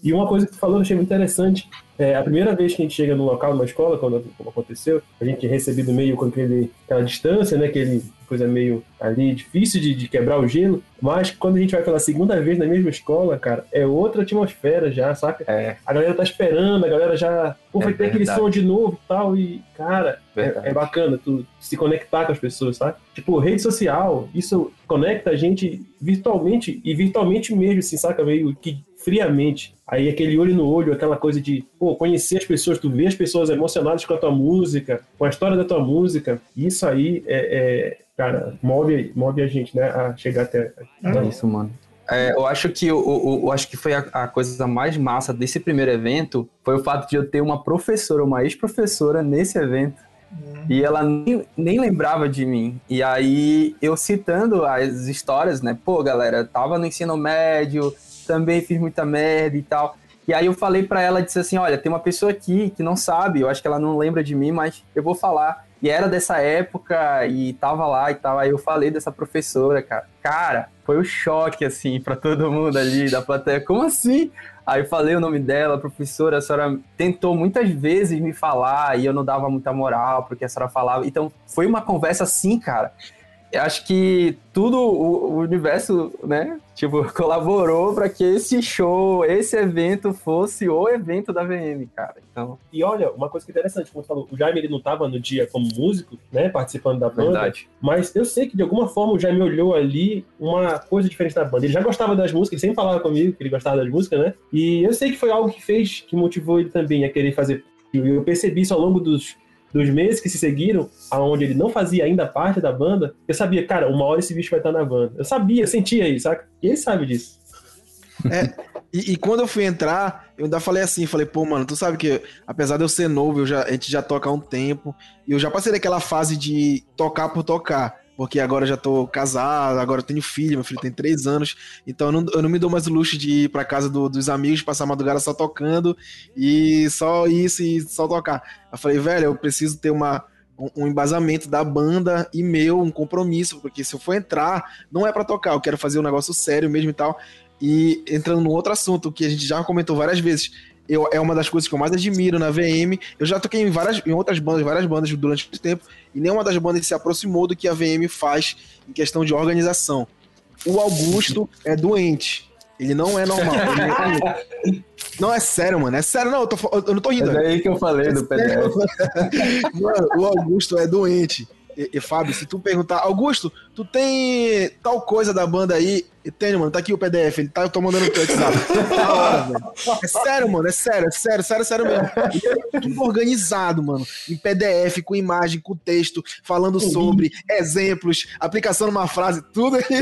[SPEAKER 3] e uma coisa que tu falou, eu achei muito interessante. É, a primeira vez que a gente chega no local, numa escola, quando, aconteceu, a gente é recebido meio com aquele, aquela distância, né? Aquele coisa meio ali difícil de, de, quebrar o gelo. Mas quando a gente vai pela segunda vez na mesma escola, cara, é outra atmosfera já, saca? É. A galera tá esperando, a galera já. Pô, vai é ter aquele som de novo e tal. E, cara, é, é, bacana tu se conectar com as pessoas, sabe? Tipo, rede social, isso conecta a gente virtualmente e virtualmente mesmo, assim, saca? Meio que friamente. Aí aquele olho no olho, aquela coisa de pô, conhecer as pessoas, tu vê as pessoas emocionadas com a tua música, com a história da tua música. Isso aí é, é cara, move, move a gente, né, a chegar até.
[SPEAKER 2] É isso, mano. É, eu acho que eu, eu, eu acho que foi a, a, coisa mais massa desse primeiro evento foi o fato de eu ter uma professora, uma ex-professora nesse evento. Uhum. E ela nem, nem lembrava de mim. E aí, eu citando as histórias, né? Pô, galera, tava no ensino médio, também fiz muita merda e tal. E aí eu falei para ela, disse assim, olha, tem uma pessoa aqui que não sabe, eu acho que ela não lembra de mim, mas eu vou falar. E era dessa época e tava lá e tal. Aí eu falei dessa professora, cara. Cara, foi um choque, assim, para todo mundo ali da plateia. Como assim? Aí eu falei o nome dela, professora, a senhora tentou muitas vezes me falar e eu não dava muita moral porque a senhora falava. Então foi uma conversa assim, cara, acho que tudo o, universo, né, tipo, colaborou para que esse show, esse evento fosse o evento da VM, cara. Então...
[SPEAKER 3] E olha, uma coisa que é interessante, como você falou, o Jaime ele não estava no dia como músico, né, participando da banda, Verdade. mas eu sei que de alguma forma o Jaime olhou ali uma coisa diferente da banda. Ele já gostava das músicas, ele sempre falava comigo que ele gostava das músicas, né? E eu sei que foi algo que fez, que motivou ele também a querer fazer. Eu percebi isso ao longo dos dos meses que se seguiram, aonde ele não fazia ainda parte da banda, eu sabia, cara, uma hora esse bicho vai estar na banda. Eu sabia, sentia isso, saca? E ele sabe disso.
[SPEAKER 4] É, e, e, quando eu fui entrar, eu ainda falei assim, falei, pô, mano, tu sabe que apesar de eu ser novo, eu já, a gente já toca há um tempo, e eu já passei daquela fase de tocar por tocar porque agora já tô casado, agora tenho filho, meu filho tem três anos, então eu não, eu não me dou mais o luxo de ir pra casa do, dos amigos, passar a madrugada só tocando e só isso e só tocar. Eu falei, velho, eu preciso ter uma, um, um embasamento da banda e meu, um compromisso, porque se eu for entrar, não é para tocar, eu quero fazer um negócio sério mesmo e tal. E entrando num outro assunto que a gente já comentou várias vezes, eu, é uma das coisas que eu mais admiro na VM. Eu já toquei em várias em outras bandas, várias bandas durante muito tempo, e nenhuma das bandas se aproximou do que a VM faz em questão de organização. O Augusto é doente. Ele não é normal. É não, é sério, mano. É sério, não. Eu, tô, eu não tô rindo.
[SPEAKER 2] É aí que eu falei é do PDF.
[SPEAKER 4] Mano, o Augusto é doente. E, e, Fábio, se tu perguntar, Augusto, tu tem tal coisa da banda aí? E tem, mano, tá aqui o PDF, ele tá, eu tô mandando pro WhatsApp. É sério, mano, é sério, é sério, sério, sério mesmo. É tudo organizado, mano. Em PDF, com imagem, com texto, falando sobre exemplos, aplicação numa frase, tudo aí.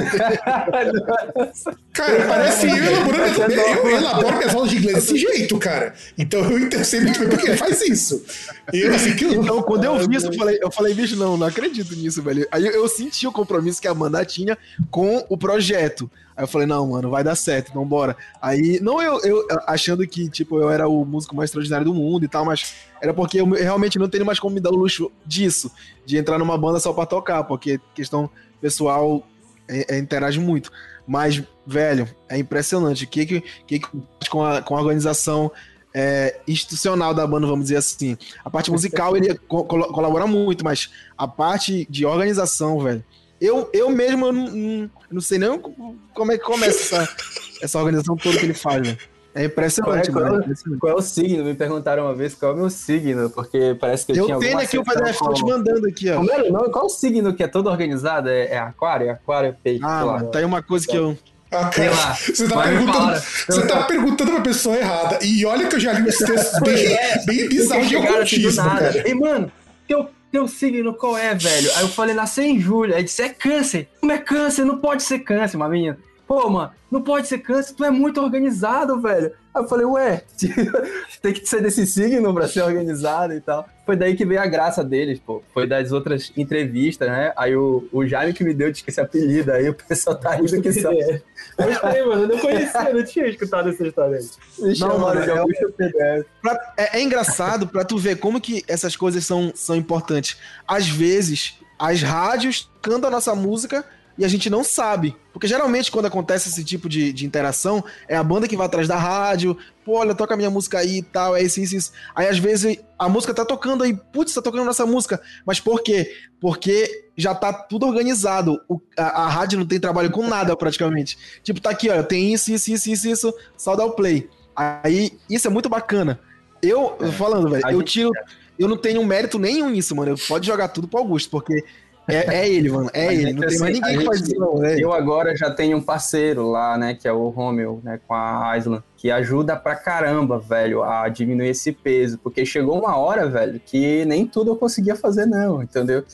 [SPEAKER 1] cara, parece eu elaborando. Eu, eu elaboro minhas aulas de inglês desse jeito, cara. Então eu sei muito bem porque ele faz isso.
[SPEAKER 4] Eu, assim, que... Então, quando eu vi isso, eu falei, eu falei, bicho, não, não acredito nisso, velho. Aí eu senti o compromisso que a Amanda tinha com o projeto. Aí eu falei, não, mano, vai dar certo, então bora. Aí, não eu, eu achando que, tipo, eu era o músico mais extraordinário do mundo e tal, mas era porque eu realmente não tenho mais como me dar o luxo disso, de entrar numa banda só pra tocar, porque questão pessoal é, é, interage muito. Mas, velho, é impressionante. O que que, que, que com, a, com a organização é, institucional da banda, vamos dizer assim. A parte musical ele co colabora muito, mas a parte de organização, velho, eu, eu mesmo eu não, não, não, sei nem como é que começa essa, essa organização toda que ele faz, né? É impressionante,
[SPEAKER 2] qual é,
[SPEAKER 4] qual,
[SPEAKER 2] é, qual é o signo? Me perguntaram uma vez qual é o meu signo, porque parece que eu,
[SPEAKER 4] eu
[SPEAKER 2] tinha
[SPEAKER 4] tenho aqui o PDF, tô te mandando aqui, ó. Como
[SPEAKER 2] é, não, qual é o signo que é todo organizado? É, é aquário? É aquário, é peixe,
[SPEAKER 4] Ah, mano, tá aí uma coisa que eu...
[SPEAKER 1] Ah, cara, você tá, perguntando, você tá perguntando pra pessoa errada. E olha que eu já li uns textos bem, é, bem bizarros de ocultismo, cara.
[SPEAKER 2] E, mano, teu teu signo qual é, velho? Aí eu falei, nasci em julho. Aí disse, é câncer. Como é câncer? Não pode ser câncer, uma menina. Pô, mano, não pode ser câncer, tu é muito organizado, velho. Aí eu falei, ué, tem que ser desse signo pra ser organizado e tal. Foi daí que veio a graça deles, pô. Foi das outras entrevistas, né? Aí o, o Jaime que me deu esse apelido, aí o pessoal tá rindo que só.
[SPEAKER 3] Gostei, mano. Eu não conhecia, não tinha escutado essa história aí.
[SPEAKER 4] Não, mano,
[SPEAKER 2] de
[SPEAKER 4] é,
[SPEAKER 2] Augusto PDF.
[SPEAKER 4] Pra- é- é engraçado pra tu ver como que essas coisas são, são importantes. Às vezes, as rádios cantam a nossa música e a gente não sabe. Porque geralmente, quando acontece esse tipo de, de interação, é a banda que vai atrás da rádio, pô, olha, toca a minha música aí e tal, é isso, isso, isso. Aí às vezes a música tá tocando aí, putz, tá tocando nossa música. Mas por quê? Porque já tá tudo organizado. O- a, a rádio não tem trabalho com nada praticamente. Tipo, tá aqui, ó, tem isso, isso, isso, isso, isso, só dá o play. Aí, isso é muito bacana. Eu, eu falando, velho, eu tiro. Eu não tenho mérito nenhum nisso, mano. Eu pode jogar tudo pro Augusto, porque é, é ele, mano. É
[SPEAKER 2] A
[SPEAKER 4] ele. Não tem mais
[SPEAKER 2] assim,
[SPEAKER 4] ninguém que faz isso, não. É.
[SPEAKER 2] Eu agora já tenho um parceiro lá, né, que é o Romeu, né, com a Island, que ajuda pra caramba, velho, a diminuir esse peso, porque chegou uma hora, velho, que nem tudo eu conseguia fazer não, entendeu?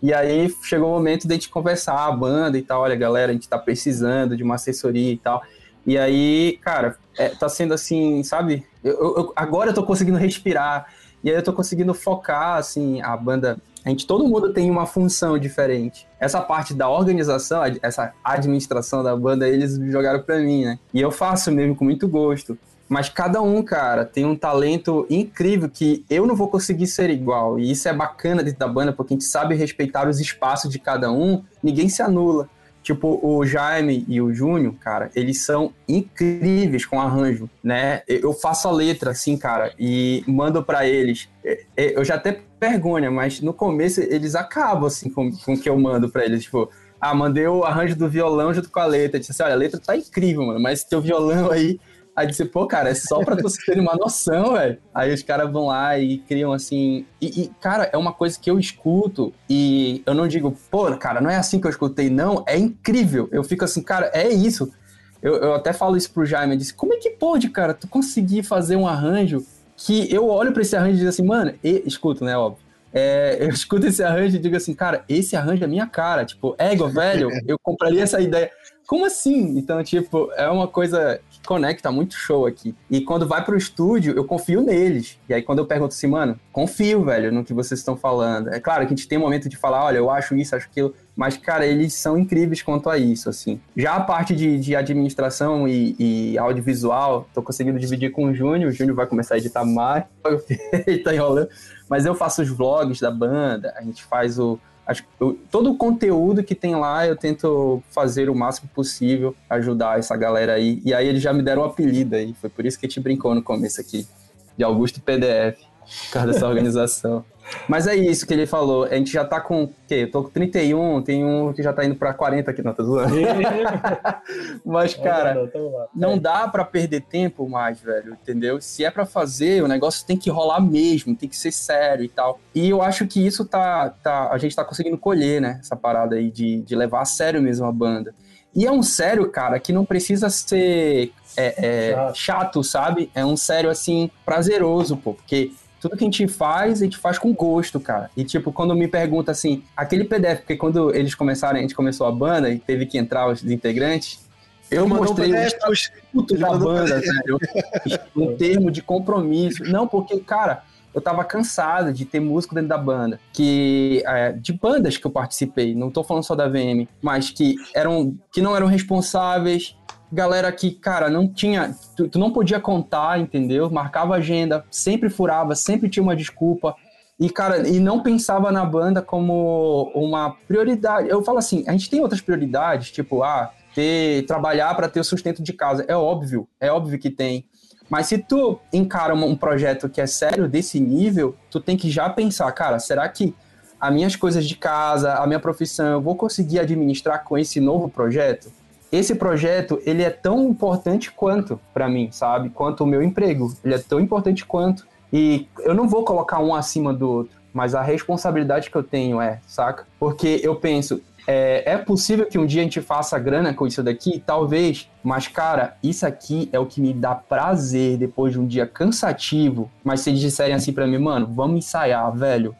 [SPEAKER 2] E aí chegou o momento de a gente conversar a banda e tal, olha, galera, a gente tá precisando de uma assessoria e tal. E aí, cara, é, tá sendo assim, sabe? Eu- eu- agora eu tô conseguindo respirar, e aí eu tô conseguindo focar, assim, a banda a gente, todo mundo tem uma função diferente. Essa parte da organização, essa administração da banda, eles jogaram pra mim, né? E eu faço mesmo com muito gosto. Mas cada um, cara, tem um talento incrível que eu não vou conseguir ser igual. E isso é bacana dentro da banda, porque a gente sabe respeitar os espaços de cada um, ninguém se anula. Tipo, o Jaime e o Júnior, cara, eles são incríveis com arranjo, né? Eu faço a letra, assim, cara, e mando pra eles. É, é, Eu já até vergonha, mas no começo eles acabam, assim, com, com o que eu mando pra eles. Tipo, ah, mandei o arranjo do violão junto com a letra. Disse assim, olha, a letra tá incrível, mano, mas teu violão aí... Aí disse, pô, cara, é só pra vocês terem uma noção, velho. Aí os caras vão lá e criam assim. E, e, cara, é uma coisa que eu escuto e eu não digo, pô, cara, não é assim que eu escutei, não. É incrível. Eu fico assim, cara, é isso. Eu, eu até falo isso pro Jaime, eu disse, como é que pode, cara, tu conseguir fazer um arranjo que eu olho pra esse arranjo e digo assim, mano, e, escuto, né, óbvio. É, eu escuto esse arranjo e digo assim, cara, esse arranjo é minha cara. Tipo, ego, velho, eu compraria essa ideia. Como assim? Então, tipo, é uma coisa conecta muito show aqui. E quando vai pro estúdio, eu confio neles. E aí, quando eu pergunto assim, mano, confio, velho, no que vocês estão falando. É claro que a gente tem um momento de falar, olha, eu acho isso, acho aquilo. Mas, cara, eles são incríveis quanto a isso, assim. Já a parte de, de administração e, e audiovisual, tô conseguindo dividir com o Júnior. O Júnior vai começar a editar mais. Ele tá enrolando. Mas eu faço os vlogs da banda, a gente faz o. acho- eu- todo o conteúdo que tem lá eu tento fazer o máximo possível, ajudar essa galera aí. E aí eles já me deram um apelido aí. Foi por isso que a gente brincou no começo aqui. De Augusto PDF. Por causa dessa organização. Mas é isso que ele falou. A gente já tá com. O quê? Eu tô com 31, tem um que já tá indo pra 40 aqui, não, tá zoando. Mas, cara. Não dá pra perder tempo mais, velho, entendeu? Se é pra fazer, o negócio tem que rolar mesmo, tem que ser sério e tal. E eu acho que isso tá, tá a gente tá conseguindo colher, né? Essa parada aí de, de levar a sério mesmo a banda. E é um sério, cara, que não precisa ser é, é,
[SPEAKER 3] Chato.
[SPEAKER 2] chato, sabe? É um sério, assim, prazeroso, pô, porque tudo que a gente faz, a gente faz com gosto, cara. E, tipo, quando me pergunta assim, aquele PDF, porque quando eles começaram, a gente começou a banda e teve que entrar os integrantes, eu
[SPEAKER 4] Mandou um
[SPEAKER 2] mostrei o
[SPEAKER 4] PDF,
[SPEAKER 2] estatuto da banda, velho. Um termo de compromisso. Não, porque, cara, eu tava cansado de ter músico dentro da banda. Que. é, de bandas que eu participei, não tô falando só da VM, mas que eram. que não eram responsáveis. Galera que, cara, não tinha. Tu, tu não podia contar, entendeu? Marcava agenda, sempre furava, sempre tinha uma desculpa. E, cara, e não pensava na banda como uma prioridade. Eu falo assim, a gente tem outras prioridades, tipo, ah, ter, trabalhar para ter o sustento de casa. É óbvio, é óbvio que tem. Mas se tu encara um projeto que é sério desse nível, tu tem que já pensar, cara, será que as minhas coisas de casa, a minha profissão, eu vou conseguir administrar com esse novo projeto? Esse projeto, ele é tão importante quanto para mim, sabe? Quanto o meu emprego. Ele é tão importante quanto. E eu não vou colocar um acima do outro, mas a responsabilidade que eu tenho é, saca? Porque eu penso, é, é possível que um dia a gente faça grana com isso daqui? Talvez. Mas, cara, isso aqui é o que me dá prazer depois de um dia cansativo. Mas se eles disserem assim pra mim, mano, vamos ensaiar, velho.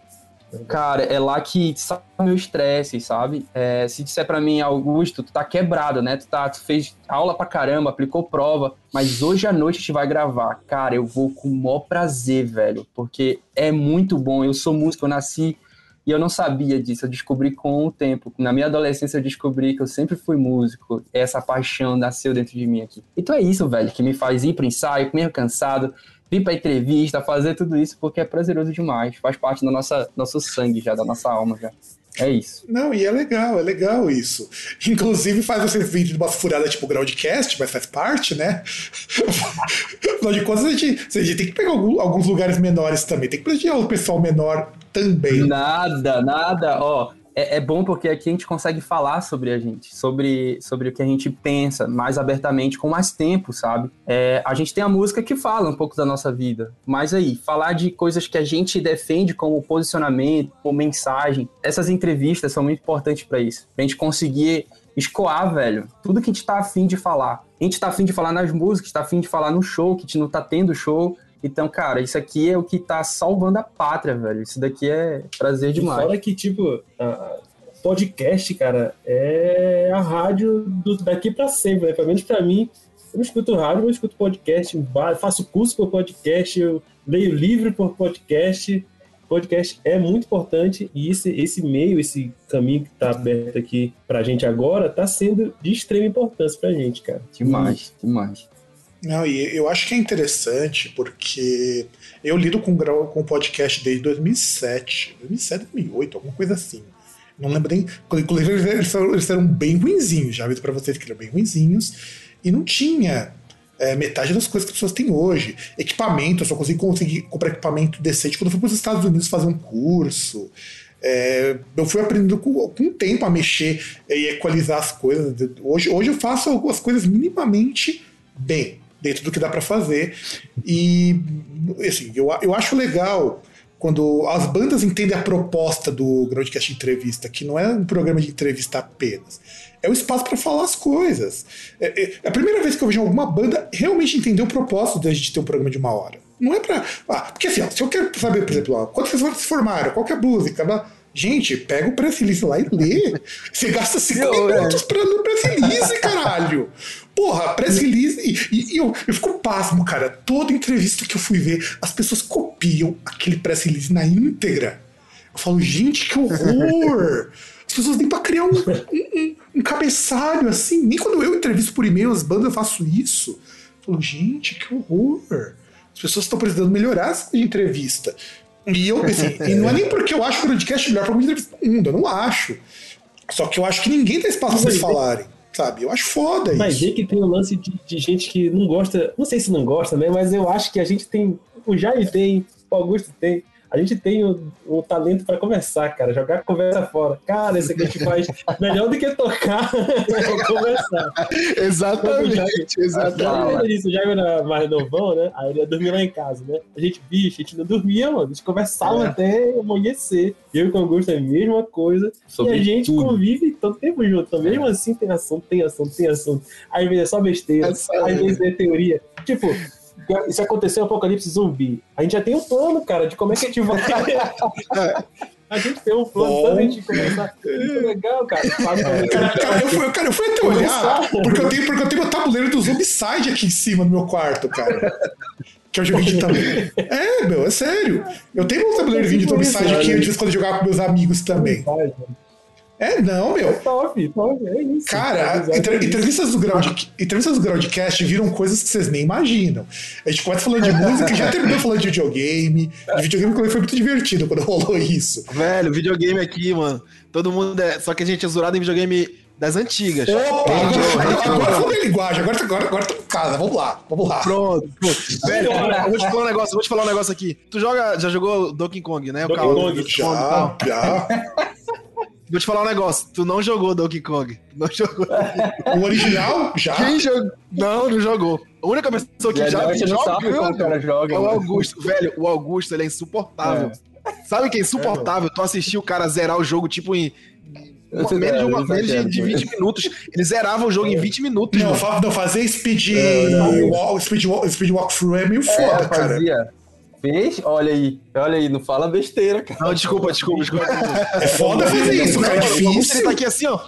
[SPEAKER 2] Cara, é lá que sai o meu estresse, sabe? É, se disser pra mim, Augusto, tu tá quebrado, né? Tu, tá, tu fez aula pra caramba, aplicou prova, mas hoje à noite a gente vai gravar. Cara, eu vou com o maior prazer, velho, porque é muito bom. Eu sou músico, eu nasci e eu não sabia disso, eu descobri com o tempo. Na minha adolescência eu descobri que eu sempre fui músico. Essa paixão nasceu dentro de mim aqui. Então é isso, velho, que me faz ir pro ensaio, mesmo cansado, vir pra entrevista, fazer tudo isso, porque é prazeroso demais. Faz parte do nossa, nosso sangue já, da nossa alma já. É isso.
[SPEAKER 1] Não, e é legal, é legal isso. Inclusive faz você vir de uma furada tipo Groundcast, mas faz parte, né? Afinal de contas, a gente, a gente tem que pegar alguns lugares menores também, tem que prestigiar o pessoal menor também.
[SPEAKER 2] Nada, nada, ó é, é, bom porque aqui a gente consegue falar sobre a gente, sobre, sobre o que a gente pensa mais abertamente, com mais tempo, sabe? É, a gente tem a música que fala um pouco da nossa vida, mas aí, falar de coisas que a gente defende como posicionamento, como mensagem, essas entrevistas são muito importantes para isso, pra gente conseguir escoar, velho, tudo que a gente tá afim de falar. A gente tá afim de falar nas músicas, tá afim de falar no show, que a gente não tá tendo show, então, cara, isso aqui é o que tá salvando a pátria, velho. Isso daqui é prazer demais.
[SPEAKER 3] Fora que, tipo, podcast, cara, é a rádio do, daqui para sempre, né? Pelo menos pra mim, eu não escuto rádio, eu escuto podcast, faço curso por podcast, eu leio livro por podcast. Podcast é muito importante e esse, esse meio, esse caminho que está aberto aqui pra gente agora, está sendo de extrema importância pra gente, cara.
[SPEAKER 2] Demais, demais.
[SPEAKER 1] Não, e eu acho que é interessante porque eu lido com, com podcast desde 2007, 2007, 2008, alguma coisa assim. Não lembro nem. Inclusive, eles, eles eram bem ruinzinhos, já aviso pra vocês que eram bem ruinzinhos. E não tinha é, metade das coisas que as pessoas têm hoje. Equipamento, eu só consegui comprar equipamento decente quando eu fui para os Estados Unidos fazer um curso. É, eu fui aprendendo com, com o tempo a mexer e equalizar as coisas. Hoje, hoje eu faço as coisas minimamente bem dentro do que dá para fazer. E assim, eu, eu acho legal quando as bandas entendem a proposta do Groundcast Entrevista, que não é um programa de entrevista apenas, é o espaço para falar as coisas. É, é, é, a primeira vez que eu vejo alguma banda realmente entender o propósito de a gente ter um programa de uma hora. Não é pra. Ah, porque assim, ó, se eu quero saber, por exemplo, ó, quantas pessoas se formaram, qual é a música, Gente, pega o press release lá e lê. Você gasta 5 minutos pra ler o press release, caralho. Porra, press release. E, e, e, eu, eu fico pasmo, cara. Toda entrevista que eu fui ver, as pessoas copiam aquele press release na íntegra. Eu falo, gente, que horror! As pessoas nem pra criar um, um, um cabeçalho assim. Nem quando eu entrevisto por e-mail as bandas eu faço isso. Eu falo, gente, que horror! As pessoas estão precisando melhorar essa entrevista. E eu, e não é nem porque eu acho que o podcast é melhor pra entrevista do mundo, eu não acho. Só que eu acho que ninguém tem espaço pra vocês falarem sabe? Eu acho foda
[SPEAKER 3] mas
[SPEAKER 1] isso.
[SPEAKER 3] Mas vê que tem o um lance de, de, gente que não gosta, não sei se não gosta, né? Mas eu acho que a gente tem, o Jair tem, o Augusto tem, a gente tem o, o talento para conversar, cara, jogar conversa fora. Cara, isso aqui a gente faz melhor do que tocar conversar.
[SPEAKER 4] Exatamente, exatamente.
[SPEAKER 3] Isso, já era mais novão, né? Aí ele ia dormir lá em casa, né? A gente, bicho, a gente não dormia, mano. A gente conversava é. até amanhecer. Eu com o Augusto é a mesma coisa. Sobre e a gente tudo. convive todo tempo junto. Então, mesmo é. assim, tem assunto, tem assunto, tem assunto. Às vezes é só besteira, às vezes é teoria. Tipo, isso aconteceu um apocalipse zumbi. A gente já tem um plano, cara, de como é que a gente vai. A gente tem um plano Bom. pra gente começar. É legal, cara.
[SPEAKER 1] Cara, cara, eu fui, cara, eu fui até olhar, porque eu tenho, porque eu tenho meu tabuleiro do Zombicide aqui em cima do meu quarto, cara. Que eu joguei de também. É, meu, é sério. Eu tenho um tabuleiro de Zombicide aqui, de vez quando eu jogava com meus amigos também. É, não, meu. É
[SPEAKER 3] top, top, é isso.
[SPEAKER 1] Cara, é entre, entrevistas, do ground, entrevistas do Groundcast viram coisas que vocês nem imaginam. A gente começa falando de música e já terminou falando de videogame. De videogame foi muito divertido quando rolou isso.
[SPEAKER 4] Velho, videogame aqui, mano. Todo mundo é. Só que a gente é zoado em videogame das antigas.
[SPEAKER 1] Opa! Agora, agora falando em linguagem, agora, agora, agora tô em casa, vamos lá, vamos lá.
[SPEAKER 4] Pronto, pronto. Velho, eu vou te falar um negócio, vou te falar um negócio aqui. Tu joga, já jogou Donkey Kong, né?
[SPEAKER 1] O Donkey Kong, já, já.
[SPEAKER 4] Vou te falar um negócio. Tu não jogou Donkey Kong. Não jogou.
[SPEAKER 1] o original? Já?
[SPEAKER 4] Quem jogou? Não, não jogou. A única pessoa que já,
[SPEAKER 2] já joga, o cara joga,
[SPEAKER 4] é o Augusto. Velho, o Augusto, ele é insuportável. É. Sabe que é insuportável? É, tu assistiu o cara zerar o jogo, tipo, em menos, de, uma, menos de, de 20 minutos. Ele zerava o jogo em 20 minutos.
[SPEAKER 1] Não, não fazer speed, é, walk, speed, walk, speed walkthrough é meio foda,
[SPEAKER 2] é,
[SPEAKER 1] cara.
[SPEAKER 2] Fez? Olha aí, olha aí, não fala besteira, cara.
[SPEAKER 4] Não, desculpa, desculpa, desculpa.
[SPEAKER 1] É foda fazer isso, cara. É
[SPEAKER 4] O Augusto, ele
[SPEAKER 1] difícil.
[SPEAKER 4] tá aqui assim, ó.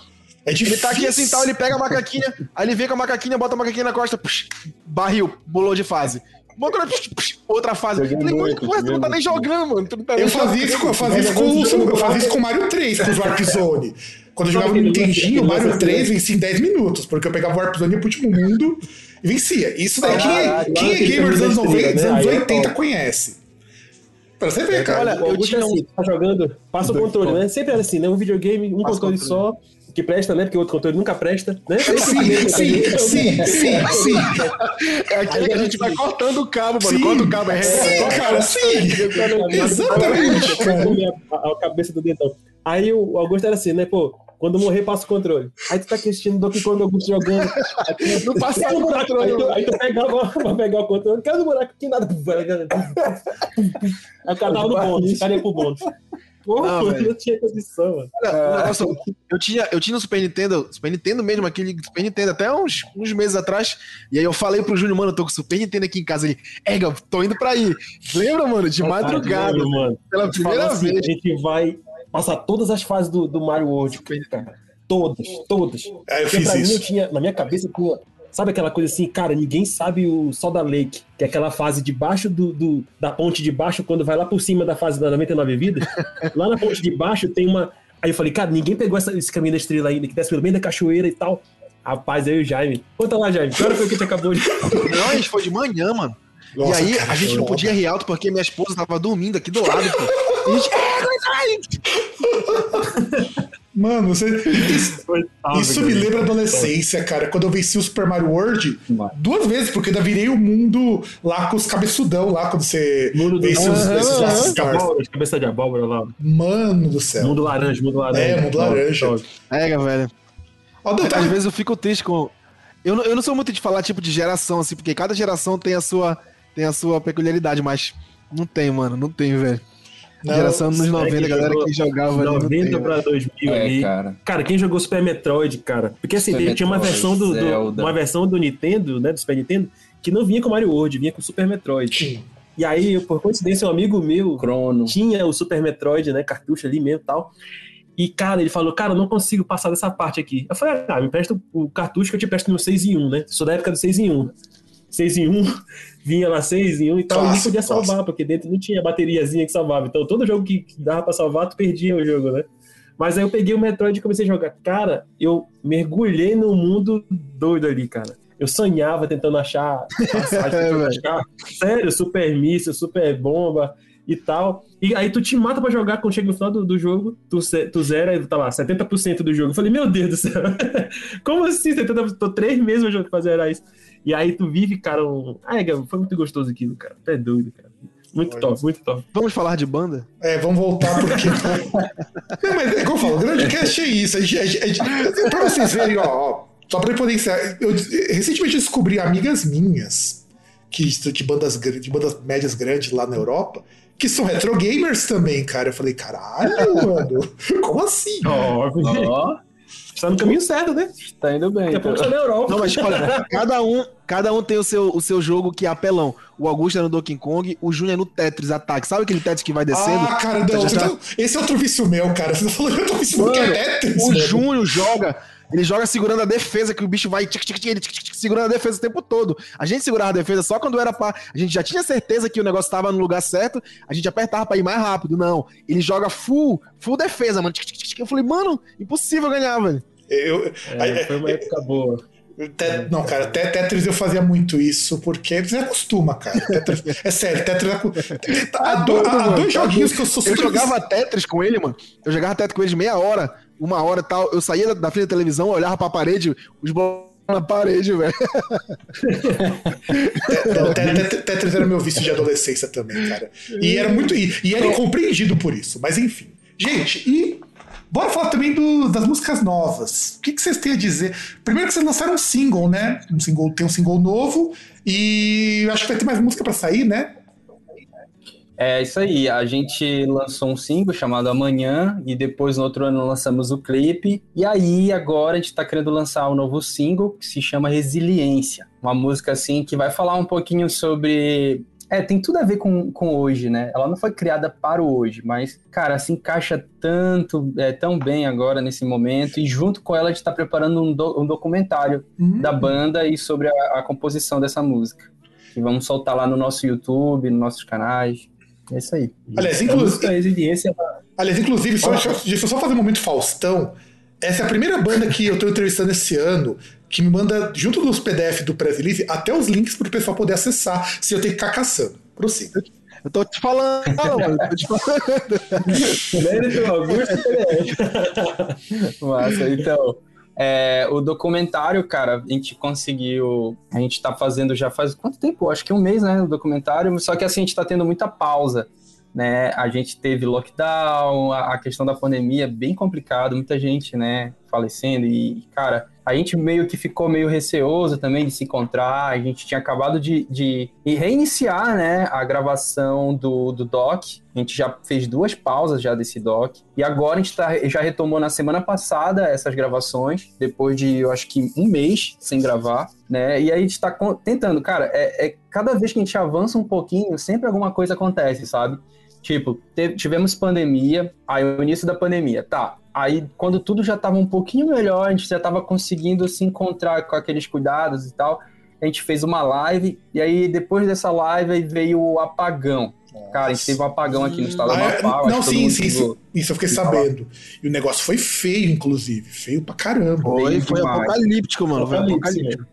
[SPEAKER 1] É difícil.
[SPEAKER 4] Ele tá aqui assim tal, ele pega a macaquinha, aí ele vem com a macaquinha, bota a macaquinha na costa, psh, barril, bolou de fase. Botou, psh, psh, outra fase. Falei,
[SPEAKER 2] muito,
[SPEAKER 4] tu não tá nem jogando, mano. Tá
[SPEAKER 1] Eu fazia isso, com- eu fazia isso com, o- eu fazia isso com o Mario 3, com os Warp Zone. Quando eu jogava no Nintendinho, o Mario 3 vencia em 10 minutos, porque eu pegava o Warp Zone e ia pro último mundo e vencia. Isso daí, quem é,
[SPEAKER 3] Caralho,
[SPEAKER 1] quem é
[SPEAKER 3] aquele
[SPEAKER 1] gamer dos anos
[SPEAKER 3] caminho da
[SPEAKER 1] 90, dos
[SPEAKER 3] estrela,
[SPEAKER 1] anos
[SPEAKER 3] né? Aí é
[SPEAKER 1] 80 conhece. Pra você ver, cara.
[SPEAKER 4] Olha,
[SPEAKER 3] O
[SPEAKER 4] eu
[SPEAKER 3] Augusto
[SPEAKER 4] tinha
[SPEAKER 3] é assim, tá jogando, passa o controle, né? Sempre era assim, né? Um videogame, um controle só, que presta, né? Porque o outro controle nunca presta, né?
[SPEAKER 1] Sim, sim, sim, sim, sim.
[SPEAKER 4] É aquele que a gente vai cortando o cabo, mano.
[SPEAKER 1] Sim.
[SPEAKER 4] Corta o cabo, é
[SPEAKER 1] Sim, cara, sim. Exatamente, cara.
[SPEAKER 3] A, a cabeça do dentão. Aí o Augusto era assim, né? Pô, quando morrer, passa o controle. Aí tu tá assistindo Donkey Kong Augusto jogando. Aí
[SPEAKER 4] Não passa o
[SPEAKER 3] buraco.
[SPEAKER 4] controle,
[SPEAKER 3] Aí tu, aí tu pegava pra pegar o controle. Quero um buraco que nada. Aí o cara dava no bônus. Ia pro bônus. Pô,
[SPEAKER 4] Não,
[SPEAKER 3] não,
[SPEAKER 4] velho.
[SPEAKER 3] tinha condição, mano.
[SPEAKER 4] Negócio, eu, tinha, eu tinha no Super Nintendo, Super Nintendo mesmo, aquele Super Nintendo, até uns, uns meses atrás. E aí eu falei pro Júnior, mano, eu tô com o Super Nintendo aqui em casa. Ele, Ega, tô indo pra aí. Lembra, mano? De madrugada.
[SPEAKER 3] Caralho, mano.
[SPEAKER 4] Pela primeira
[SPEAKER 3] assim,
[SPEAKER 4] vez.
[SPEAKER 3] A gente vai passar todas as fases do, do Mario World, cara. Todas, todas.
[SPEAKER 1] É, eu
[SPEAKER 3] Porque
[SPEAKER 1] fiz
[SPEAKER 3] pra mim eu
[SPEAKER 1] isso.
[SPEAKER 3] tinha, na minha cabeça, tinha, sabe aquela coisa assim, cara, ninguém sabe o Soda Lake, que é aquela fase debaixo do, do- da ponte de baixo, quando vai lá por cima da fase da 99 vidas. lá na ponte de baixo tem uma. Aí eu falei, cara, ninguém pegou essa- esse caminho da estrela ainda, que desce pelo meio da cachoeira e tal. Rapaz, eu e o Jaime. Conta lá, Jaime. Que hora foi que a gente acabou de.
[SPEAKER 4] Não, a gente foi de manhã, mano.
[SPEAKER 1] Nossa,
[SPEAKER 4] e aí
[SPEAKER 1] cara,
[SPEAKER 4] a gente não podia rir alto porque minha esposa tava dormindo aqui do lado, pô.
[SPEAKER 1] Mano, você... isso, me lembra a adolescência, cara. Quando eu venci o Super Mario World, duas vezes, porque ainda virei o mundo lá com os cabeçudão lá, quando você
[SPEAKER 3] Mundo do
[SPEAKER 1] vence os,
[SPEAKER 4] Aham,
[SPEAKER 1] esses
[SPEAKER 3] abóbora, cabeça de abóbora lá.
[SPEAKER 1] Mano do céu.
[SPEAKER 3] Mundo laranja, mundo laranja.
[SPEAKER 1] É, mundo laranja.
[SPEAKER 4] Pega, velho.
[SPEAKER 1] Ó, não, tá-
[SPEAKER 4] Às vezes eu fico triste com. Eu não, eu não sou muito de falar tipo de geração, assim, porque cada geração tem a sua, tem a sua peculiaridade, mas não tem, mano, não tem, velho.
[SPEAKER 1] Não,
[SPEAKER 4] geração nos 90,
[SPEAKER 3] que
[SPEAKER 4] galera que jogava ali, não tem,
[SPEAKER 3] 90
[SPEAKER 4] velho.
[SPEAKER 3] pra 2000
[SPEAKER 2] É,
[SPEAKER 3] ali.
[SPEAKER 2] cara.
[SPEAKER 3] Cara, quem jogou Super Metroid, cara? Porque assim,
[SPEAKER 2] Super
[SPEAKER 3] tinha uma versão do, do- uma versão do Nintendo, né, do Super Nintendo, que não vinha com Mario World, vinha com Super Metroid.
[SPEAKER 1] Tinha.
[SPEAKER 3] E aí, por coincidência, um amigo meu
[SPEAKER 2] Crono.
[SPEAKER 3] tinha o Super Metroid, né, cartucho ali mesmo e tal. E, cara, ele falou, cara, eu não consigo passar dessa parte aqui. Eu falei, ah, me empresta o cartucho que eu te presto no 6 em 1, né? Sou da época do 6 em 1. 6 em 1, vinha lá 6 em 1 e tal, e
[SPEAKER 1] Clássico,
[SPEAKER 3] podia salvar,
[SPEAKER 1] clássico.
[SPEAKER 3] porque dentro não tinha bateriazinha que salvava. Então, todo jogo que dava pra salvar, tu perdia o jogo, né? Mas aí eu peguei o Metroid e comecei a jogar. Cara, eu mergulhei num mundo doido ali, cara. Eu sonhava tentando achar passagem,
[SPEAKER 4] É,
[SPEAKER 3] tentando achar, sério, super míssil, super bomba e tal. E aí tu te mata pra jogar quando chega no final do, do jogo, tu, tu zera e tá lá, 70% do jogo. Eu falei, meu Deus do céu, como assim 70%? Tô três meses pra zerar isso. E aí tu vive, cara, um... Ai, Gabo, foi muito gostoso aquilo, cara. Tu é doido, cara. Muito
[SPEAKER 1] Olha.
[SPEAKER 3] top, muito top.
[SPEAKER 4] Vamos falar de banda?
[SPEAKER 1] É, vamos voltar porque. não, mas é como eu falo, o grande cast é isso. A gente, a gente- a gente- pra vocês verem, ó, ó, só pra poder encerrar, eu recentemente eu descobri amigas minhas que de bandas, de bandas médias grandes lá na Europa. Que são retro gamers também, cara. Eu falei, caralho, mano. Como assim?
[SPEAKER 3] Óbvio.
[SPEAKER 2] Ó,
[SPEAKER 3] Tá no caminho certo, né?
[SPEAKER 2] tá indo bem.
[SPEAKER 3] Daqui a pouco
[SPEAKER 2] cara.
[SPEAKER 3] tá na Europa.
[SPEAKER 4] Não, mas olha, cada um, cada um tem o seu, o seu jogo que é apelão. O Augusto é no Donkey Kong, o Júnior é no Tetris Ataque. Sabe aquele Tetris que vai descendo?
[SPEAKER 1] Ah, cara, não.
[SPEAKER 4] Você tá-
[SPEAKER 1] Esse é outro vício meu, cara. Você tá falando de outro vício meu que é
[SPEAKER 4] Mano,
[SPEAKER 1] Tetris,
[SPEAKER 4] O
[SPEAKER 1] mano.
[SPEAKER 4] Júnior joga, ele joga segurando a defesa, que o bicho vai tic, tic, tic, ele tic, tic, tic, segurando a defesa o tempo todo. A gente segurava a defesa só quando era pra. A gente já tinha certeza que o negócio tava no lugar certo, a gente apertava pra ir mais rápido. Não, ele joga full, full defesa, mano. Tic, tic, tic. Eu falei, mano, impossível ganhar, velho.
[SPEAKER 1] Eu,
[SPEAKER 3] É, foi uma época boa.
[SPEAKER 1] Te- não, cara, te- Tetris eu fazia muito isso, porque você acostuma, cara. Tetris, é sério, Tetris. Há, do- há- dois joguinhos que eu sou
[SPEAKER 4] Eu jogava Tetris com ele, mano. Eu jogava Tetris com ele de meia hora, uma hora e tal. Eu saía da, frente da televisão, olhava pra parede, os blocos na parede, velho.
[SPEAKER 1] Te- Tetris era meu vício de adolescência também, cara. E era muito. E, e era incompreendido por isso, mas enfim. Gente, e. Bora falar também do- das músicas novas. O que, que vocês têm a dizer? Primeiro que vocês lançaram um single, né? Um single, tem um single novo. E acho que vai ter mais música pra sair, né?
[SPEAKER 2] É isso aí, a gente lançou um single chamado Amanhã e depois no outro ano lançamos o clipe. E aí agora a gente tá querendo lançar um novo single que se chama Resiliência. Uma música assim que vai falar um pouquinho sobre É, tem tudo a ver com, com hoje, né? Ela não foi criada para o hoje, mas, cara, se encaixa tanto, é, tão bem agora nesse momento. E junto com ela, a gente tá preparando um, do, um documentário
[SPEAKER 1] Hum.
[SPEAKER 2] da banda e sobre a, a composição dessa música. Que vamos soltar lá no nosso YouTube, nos nossos canais. É isso aí.
[SPEAKER 1] Aliás, inclusive-
[SPEAKER 3] Resiliência
[SPEAKER 1] Aliás, inclusive, só, deixa, eu- deixa eu só fazer um momento Faustão. Essa é a primeira banda que eu tô entrevistando esse ano que me manda, junto dos PDF do Press Release, até os links pro pessoal poder acessar, se eu ter que ficar caçando. Prossiga.
[SPEAKER 4] Eu tô te falando, mano. eu tô te falando.
[SPEAKER 3] Mérito Augusto PDF.
[SPEAKER 2] Massa, então. É, o documentário, cara, a gente conseguiu. A gente tá fazendo já faz quanto tempo? Acho que um mês, né? O documentário. Só que assim, a gente tá tendo muita pausa. Né? A gente teve lockdown, a, questão da pandemia é bem complicado, muita gente, né, falecendo. E, cara, a gente meio que ficou meio receoso também de se encontrar. A gente tinha acabado de, de reiniciar, né, a gravação do, do doc. A gente já fez duas pausas já desse doc. E agora a gente tá, já retomou na semana passada essas gravações, depois de, eu acho que um mês sem gravar, né? E aí a gente tá tentando, cara, é, é cada vez que a gente avança um pouquinho, sempre alguma coisa acontece, sabe? Tipo, tivemos pandemia, aí o início da pandemia, tá. Aí, quando tudo já tava um pouquinho melhor, a gente já tava conseguindo se encontrar com aqueles cuidados e tal. A gente fez uma live, e aí depois dessa live aí veio o apagão. Cara, a gente teve um apagão aqui no estado do
[SPEAKER 1] Ah, é?
[SPEAKER 2] Amapá.
[SPEAKER 1] não, sim, sim, sim. Isso eu fiquei sabendo. E o negócio foi feio, inclusive. Feio pra caramba.
[SPEAKER 4] Foi, foi apocalíptico, mano. Foi apocalíptico.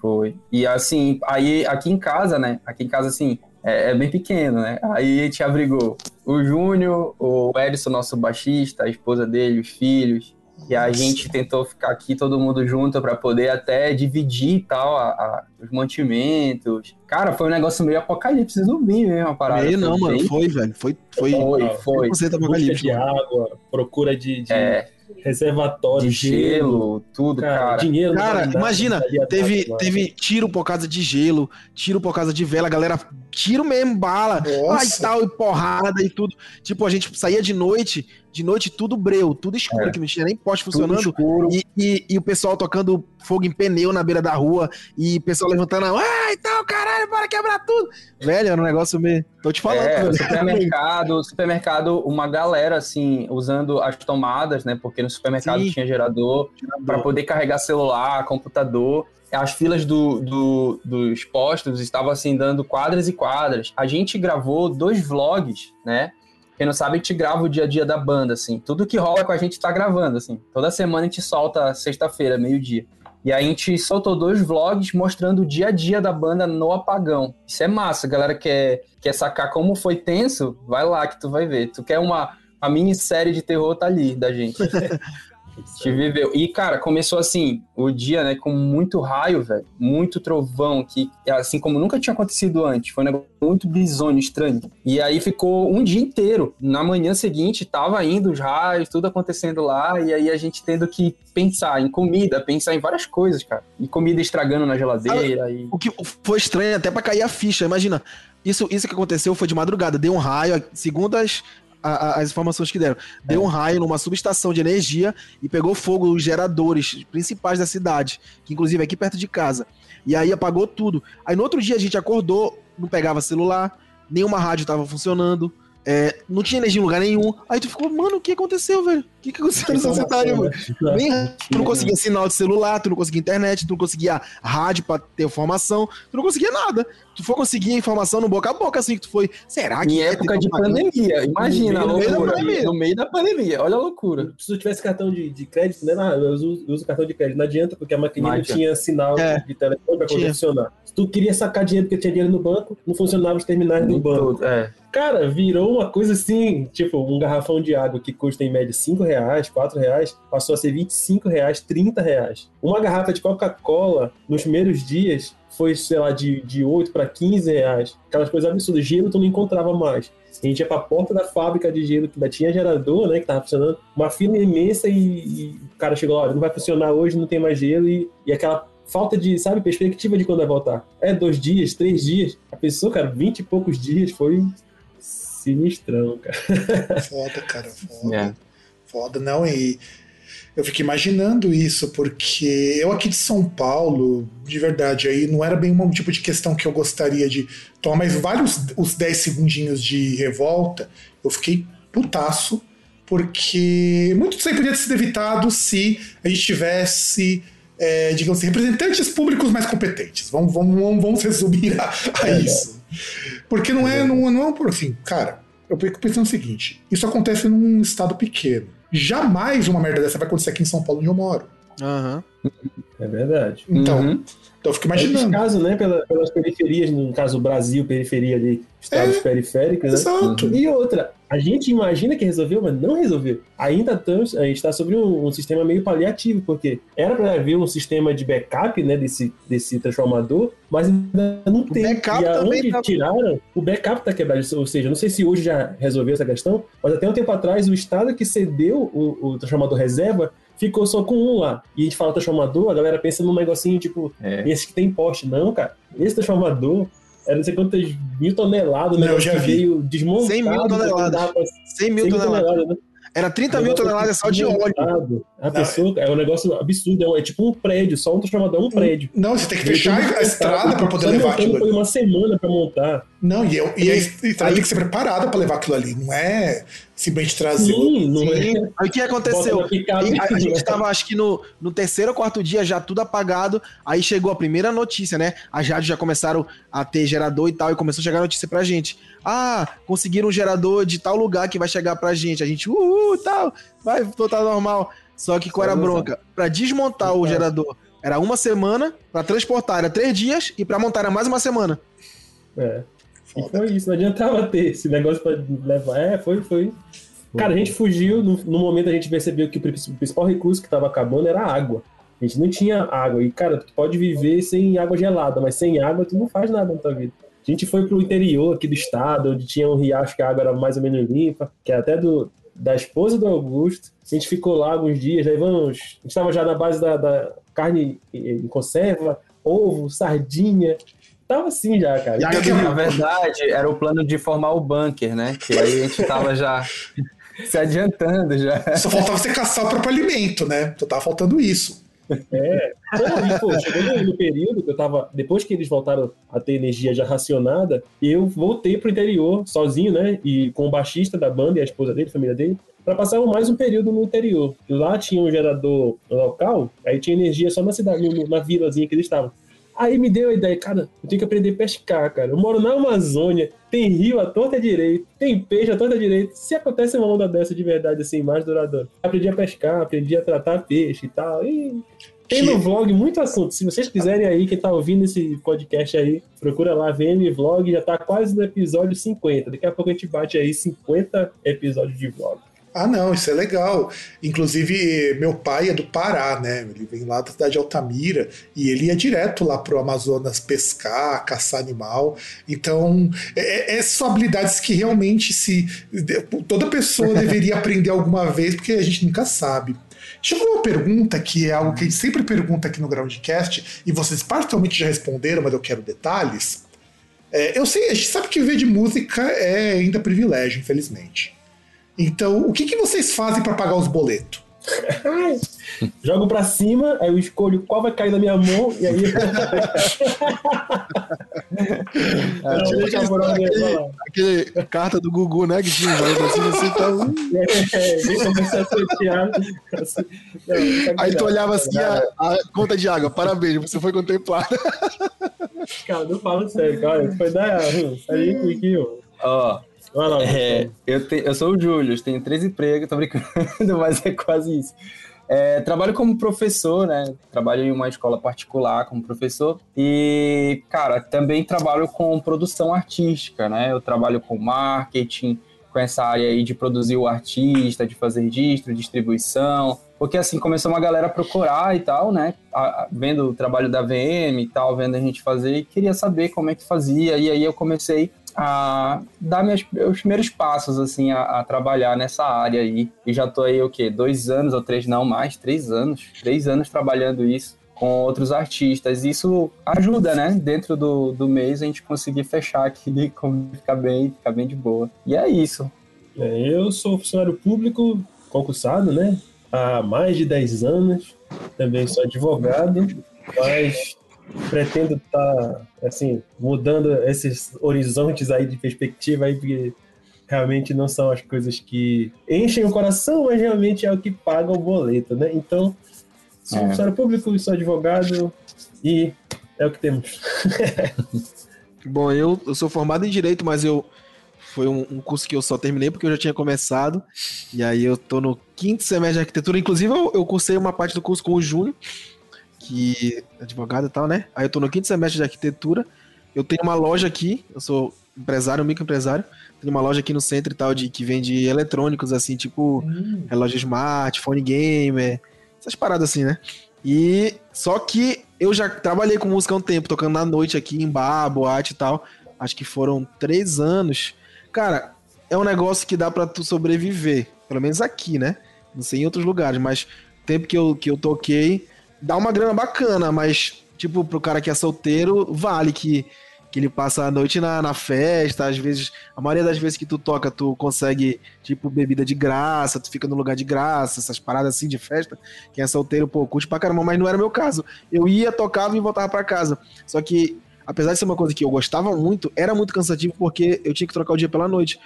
[SPEAKER 2] Foi. E assim, aí aqui em casa, né? Aqui em casa, assim, é, é bem pequeno, né? Aí a gente abrigou o Júnior, o Edson, nosso baixista, a esposa dele, os filhos. E a gente tentou ficar aqui todo mundo junto para poder até dividir e tal a- a- os mantimentos. Cara, foi um negócio meio apocalipse zumbi mesmo a parada.
[SPEAKER 4] Meio
[SPEAKER 2] Foi
[SPEAKER 4] não, mano. Foi, velho. Foi, foi
[SPEAKER 2] Foi, foi.
[SPEAKER 4] 100%
[SPEAKER 3] Busca de água, procura de, de
[SPEAKER 2] É,
[SPEAKER 3] reservatório,
[SPEAKER 2] de gelo, tudo,
[SPEAKER 3] Cara,
[SPEAKER 2] cara.
[SPEAKER 3] dinheiro.
[SPEAKER 4] Cara, imagina, teve,
[SPEAKER 3] mano.
[SPEAKER 4] teve tiro por causa de gelo, tiro por causa de vela, galera, tiro mesmo, bala, ai,
[SPEAKER 1] Nossa.
[SPEAKER 4] tal, e porrada e tudo. Tipo, a gente saía de noite, de noite tudo breu, tudo escuro,
[SPEAKER 2] É.
[SPEAKER 4] que não tinha nem poste funcionando.
[SPEAKER 2] escuro.
[SPEAKER 4] E, e, e o pessoal tocando fogo em pneu na beira da rua, e o pessoal levantando, ai, tal, caralho, bora quebrar tudo. Velho, era um negócio meio. Tô te falando,
[SPEAKER 2] É,
[SPEAKER 4] velho.
[SPEAKER 2] supermercado, supermercado, uma galera assim, usando as tomadas, né? Porque no supermercado
[SPEAKER 4] Sim.
[SPEAKER 2] tinha gerador para poder carregar celular, computador. As filas do, do- dos postos estavam assim dando quadras e quadras. A gente gravou dois vlogs, né? Quem não sabe, a gente grava o dia a dia da banda, assim. Tudo que rola com a gente tá gravando, assim. Toda semana a gente solta sexta-feira, meio-dia. E aí a gente soltou dois vlogs mostrando o dia a dia da banda no apagão. Isso é massa, galera quer, quer sacar como foi tenso, vai lá que tu vai ver. Tu quer uma, uma minissérie de terror, tá ali, da gente. A gente viveu. E, cara, começou assim, o dia, né, com muito raio, velho, muito trovão, que assim como nunca tinha acontecido antes. Foi um negócio muito bizonho, estranho. E aí ficou um dia inteiro. Na manhã seguinte, tava indo os raios, tudo acontecendo lá, e aí a gente tendo que pensar em comida, pensar em várias coisas, cara. E comida estragando na geladeira. E...
[SPEAKER 4] O que foi estranho até pra cair a ficha. Imagina, isso, isso que aconteceu foi de madrugada. Deu um raio, segundo as, a- a- as informações que deram, deu um raio numa subestação de energia e pegou fogo os geradores principais da cidade, que inclusive é aqui perto de casa. E aí apagou tudo. Aí no outro dia a gente acordou, não pegava celular, nenhuma rádio tava funcionando. É, não tinha energia em lugar nenhum. Aí tu ficou, mano, o que aconteceu, velho? O que, que aconteceu nessa cidade, mano? Nem, tu não conseguia sinal de celular, tu não conseguia internet, tu não conseguia rádio pra ter informação, tu não conseguia nada. Tu foi conseguir informação no boca a boca, assim, que tu foi. Será que.
[SPEAKER 2] Em
[SPEAKER 4] é
[SPEAKER 2] época de pandemia, imagina
[SPEAKER 3] No meio da
[SPEAKER 2] loucura.
[SPEAKER 4] pandemia.
[SPEAKER 2] No meio da pandemia, olha a loucura.
[SPEAKER 3] Se tu tivesse cartão de, de crédito, né? Não, eu uso, eu uso cartão de crédito. Não adianta, porque a maquininha
[SPEAKER 2] Não
[SPEAKER 3] tinha sinal
[SPEAKER 4] É.
[SPEAKER 3] de telefone pra funcionar. Se tu queria sacar dinheiro porque tinha dinheiro no banco, não funcionava os terminais do banco.
[SPEAKER 2] Tudo, é.
[SPEAKER 3] Cara, virou uma coisa assim, tipo, um garrafão de água que custa em média 5 reais, 4 reais, passou a ser 25 reais, 30 reais. Uma garrafa de Coca-Cola, nos primeiros dias, foi, sei lá, de, de 8 para 15 reais. Aquelas coisas absurdas. Gelo tu não encontrava mais. A gente ia pra porta da fábrica de gelo, que ainda tinha gerador, né, que tava funcionando, uma fila imensa e, e o cara chegou lá, não vai funcionar hoje, não tem mais gelo, e, e aquela falta de, sabe, perspectiva de quando vai voltar. É dois dias, três dias. A pessoa, cara, 20 e poucos dias foi sinistrão, cara.
[SPEAKER 1] Foda, cara. Foda.
[SPEAKER 2] É.
[SPEAKER 1] Foda, não. E Eu fico imaginando isso, porque eu aqui de São Paulo, de verdade, aí não era bem um tipo de questão que eu gostaria de tomar, mas vários os 10 segundinhos de revolta, eu fiquei putaço, porque muito disso aí podia ter sido evitado se a gente tivesse é, digamos assim, representantes públicos mais competentes. Vamos, vamos, vamos, resumir a, a é, isso. Porque não é, não, não é por assim, cara, eu fico pensando o seguinte: isso acontece num estado pequeno. Jamais uma merda dessa vai acontecer aqui em São Paulo, onde eu moro.
[SPEAKER 4] Uhum.
[SPEAKER 3] É verdade.
[SPEAKER 1] Então, uhum. Então eu fico imaginando.
[SPEAKER 3] Nesse caso, né, pela, pelas periferias, no caso Brasil, periferia ali, estados é, periféricos, né?
[SPEAKER 1] Exato.
[SPEAKER 3] E outra, a gente imagina que resolveu, mas não resolveu. Ainda estamos, a gente está sobre um, um, sistema meio paliativo, porque era para haver um sistema de backup né, desse, desse transformador, mas ainda não o tem.
[SPEAKER 4] Backup
[SPEAKER 3] e
[SPEAKER 4] aonde
[SPEAKER 3] tá... tiraram, o backup está quebrado. Ou seja, não sei se hoje já resolveu essa questão, mas até um tempo atrás o estado que cedeu o, o transformador reserva ficou só com um lá. E a gente fala transformador, a galera pensa num negocinho tipo, é. esse que tem poste. Não, cara. Esse transformador era não sei quantas mil toneladas, né?
[SPEAKER 1] Eu já vi.
[SPEAKER 3] veio desmontado.
[SPEAKER 4] 100 mil toneladas. 100 mil toneladas. toneladas né? Era 30 mil toneladas só de óleo.
[SPEAKER 3] A pessoa, é um negócio absurdo, é tipo um prédio, só um transformador é um prédio.
[SPEAKER 1] Não, você tem que fechar a estrada para poder levar aquilo.
[SPEAKER 3] Foi uma semana para montar.
[SPEAKER 1] Não, e, eu, e a estrada aí, tem que ser preparada para levar aquilo ali, não é simplesmente trazer.
[SPEAKER 3] Sim, não é.
[SPEAKER 4] Aí o que aconteceu? a, a, gente estava, acho que no, no terceiro ou quarto dia, já tudo apagado. Aí chegou a primeira notícia, né? As rádios já começaram a ter gerador e tal, e começou a chegar a notícia pra gente. Ah, conseguiram um gerador de tal lugar que vai chegar pra gente. A gente, uhul, tal, vai voltar normal. Só que qual era a bronca? Pra desmontar o gerador era uma semana, pra transportar era três dias e pra montar era mais uma semana.
[SPEAKER 3] É. E foi isso, não adiantava ter esse negócio pra levar. É, foi, foi. Cara, a gente fugiu, no, no momento a gente percebeu que o principal recurso que tava acabando era a água. A gente não tinha água. E, cara, tu pode viver sem água gelada, mas sem água tu não faz nada na tua vida. A gente foi pro interior aqui do estado, onde tinha um riacho que a água era mais ou menos limpa, que é até do, da esposa do Augusto. A gente ficou lá alguns dias, aí vamos. A gente estava já na base da, da carne em conserva, ovo, sardinha. Tava assim já, cara. E
[SPEAKER 2] na verdade, era o plano de formar o bunker, né? Que aí a gente tava já se adiantando já.
[SPEAKER 1] Só faltava você caçar o próprio alimento, né? Só tava faltando isso.
[SPEAKER 3] É. e, pô, chegou no, no, período que eu tava. Depois que eles voltaram a ter energia já racionada, eu voltei pro interior sozinho, né? E com o baixista da banda e a esposa dele, a família dele, para passar mais um período no interior. Lá tinha um gerador local, aí tinha energia só na cidade, na vilazinha que eles estavam. Aí me deu a ideia, cara, eu tenho que aprender a pescar, cara. Eu moro na Amazônia, tem rio à torta direito, tem peixe à torta direito. Se acontece uma onda dessa de verdade, assim, mais duradoura. Aprendi a pescar, aprendi a tratar peixe e tal. E tem no vlog muito assunto. Se vocês quiserem aí, quem tá ouvindo esse podcast aí, procura lá, VM Vlog, já tá quase no episódio 50. Daqui a pouco a gente bate aí 50 episódios de vlog.
[SPEAKER 1] Ah, não, isso é legal. Inclusive, meu pai é do Pará, né? Ele vem lá da cidade de Altamira e ele ia direto lá pro Amazonas pescar, caçar animal. Então, é, é, são habilidades que realmente se toda pessoa deveria aprender alguma vez, porque a gente nunca sabe. Chegou uma pergunta que é algo que a gente sempre pergunta aqui no Groundcast, e vocês parcialmente já responderam, mas eu quero detalhes. É, eu sei, a gente sabe que viver de música é ainda privilégio, infelizmente. Então, o que, que vocês fazem para pagar os boletos?
[SPEAKER 3] Jogo pra cima, aí eu escolho qual vai cair na minha mão, e aí.
[SPEAKER 4] é, deixa aquele, aquele, carta do Gugu, né? Que tinha jogo pra cima assim, então.
[SPEAKER 3] É, a sortear.
[SPEAKER 4] Assim, aí tu olhava assim a, a, conta de água, parabéns, você foi contemplado.
[SPEAKER 3] Cara, não fala sério, cara. Foi da. Aí, aqui, ó.
[SPEAKER 2] Ó. É, eu, te, eu sou o Júlio, tenho três empregos, tô brincando, mas é quase isso. É, trabalho como professor, né? Trabalho em uma escola particular como professor e, cara, também trabalho com produção artística, né? Eu trabalho com marketing, com essa área aí de produzir o artista, de fazer registro, distribuição, porque assim começou uma galera a procurar e tal, né? A, a, vendo o trabalho da VM e tal, vendo a gente fazer e queria saber como é que fazia e aí eu comecei a dar meus, meus primeiros passos, assim, a, a, trabalhar nessa área aí. E já tô aí, o quê? Dois anos ou três, não mais, três anos. Três anos trabalhando isso com outros artistas. Isso ajuda, né? Dentro do, do mês a gente conseguir fechar aqui, como ficar bem, ficar bem de boa. E é isso.
[SPEAKER 3] É, eu sou funcionário público, concursado, né? há mais de 10 anos. Também sou advogado, mas pretendo estar, tá, assim, mudando esses horizontes aí de perspectiva aí, porque realmente não são as coisas que enchem o coração, mas realmente é o que paga o boleto, né? Então, sou é. funcionário público, sou advogado e é o que temos.
[SPEAKER 4] Bom, eu, eu sou formado em Direito, mas eu foi um, um, curso que eu só terminei porque eu já tinha começado. E aí eu tô no quinto semestre de arquitetura. Inclusive, eu, eu cursei uma parte do curso com o Júnior, que advogado e tal, né? Aí eu tô no quinto semestre de arquitetura. Eu tenho uma loja aqui, eu sou empresário, microempresário. Tenho uma loja aqui no centro e tal, de, que vende eletrônicos, assim, tipo hum. relógio smart, phone gamer, essas paradas assim, né? E só que eu já trabalhei com música há um tempo, tocando na noite aqui em bar, boate e tal. Acho que foram três anos. Cara, é um negócio que dá para tu sobreviver. Pelo menos aqui, né? Não sei em outros lugares, mas o tempo que eu, que eu toquei, dá uma grana bacana, mas, tipo, pro cara que é solteiro, vale que que ele passa a noite na, na festa, às vezes, a maioria das vezes que tu toca, tu consegue, tipo, bebida de graça, tu fica no lugar de graça, essas paradas assim de festa. Quem é solteiro, pô, curte pra caramba, mas não era meu caso. Eu ia, tocava e voltava para casa. Só que, apesar de ser uma coisa que eu gostava muito, era muito cansativo porque eu tinha que trocar o dia pela noite.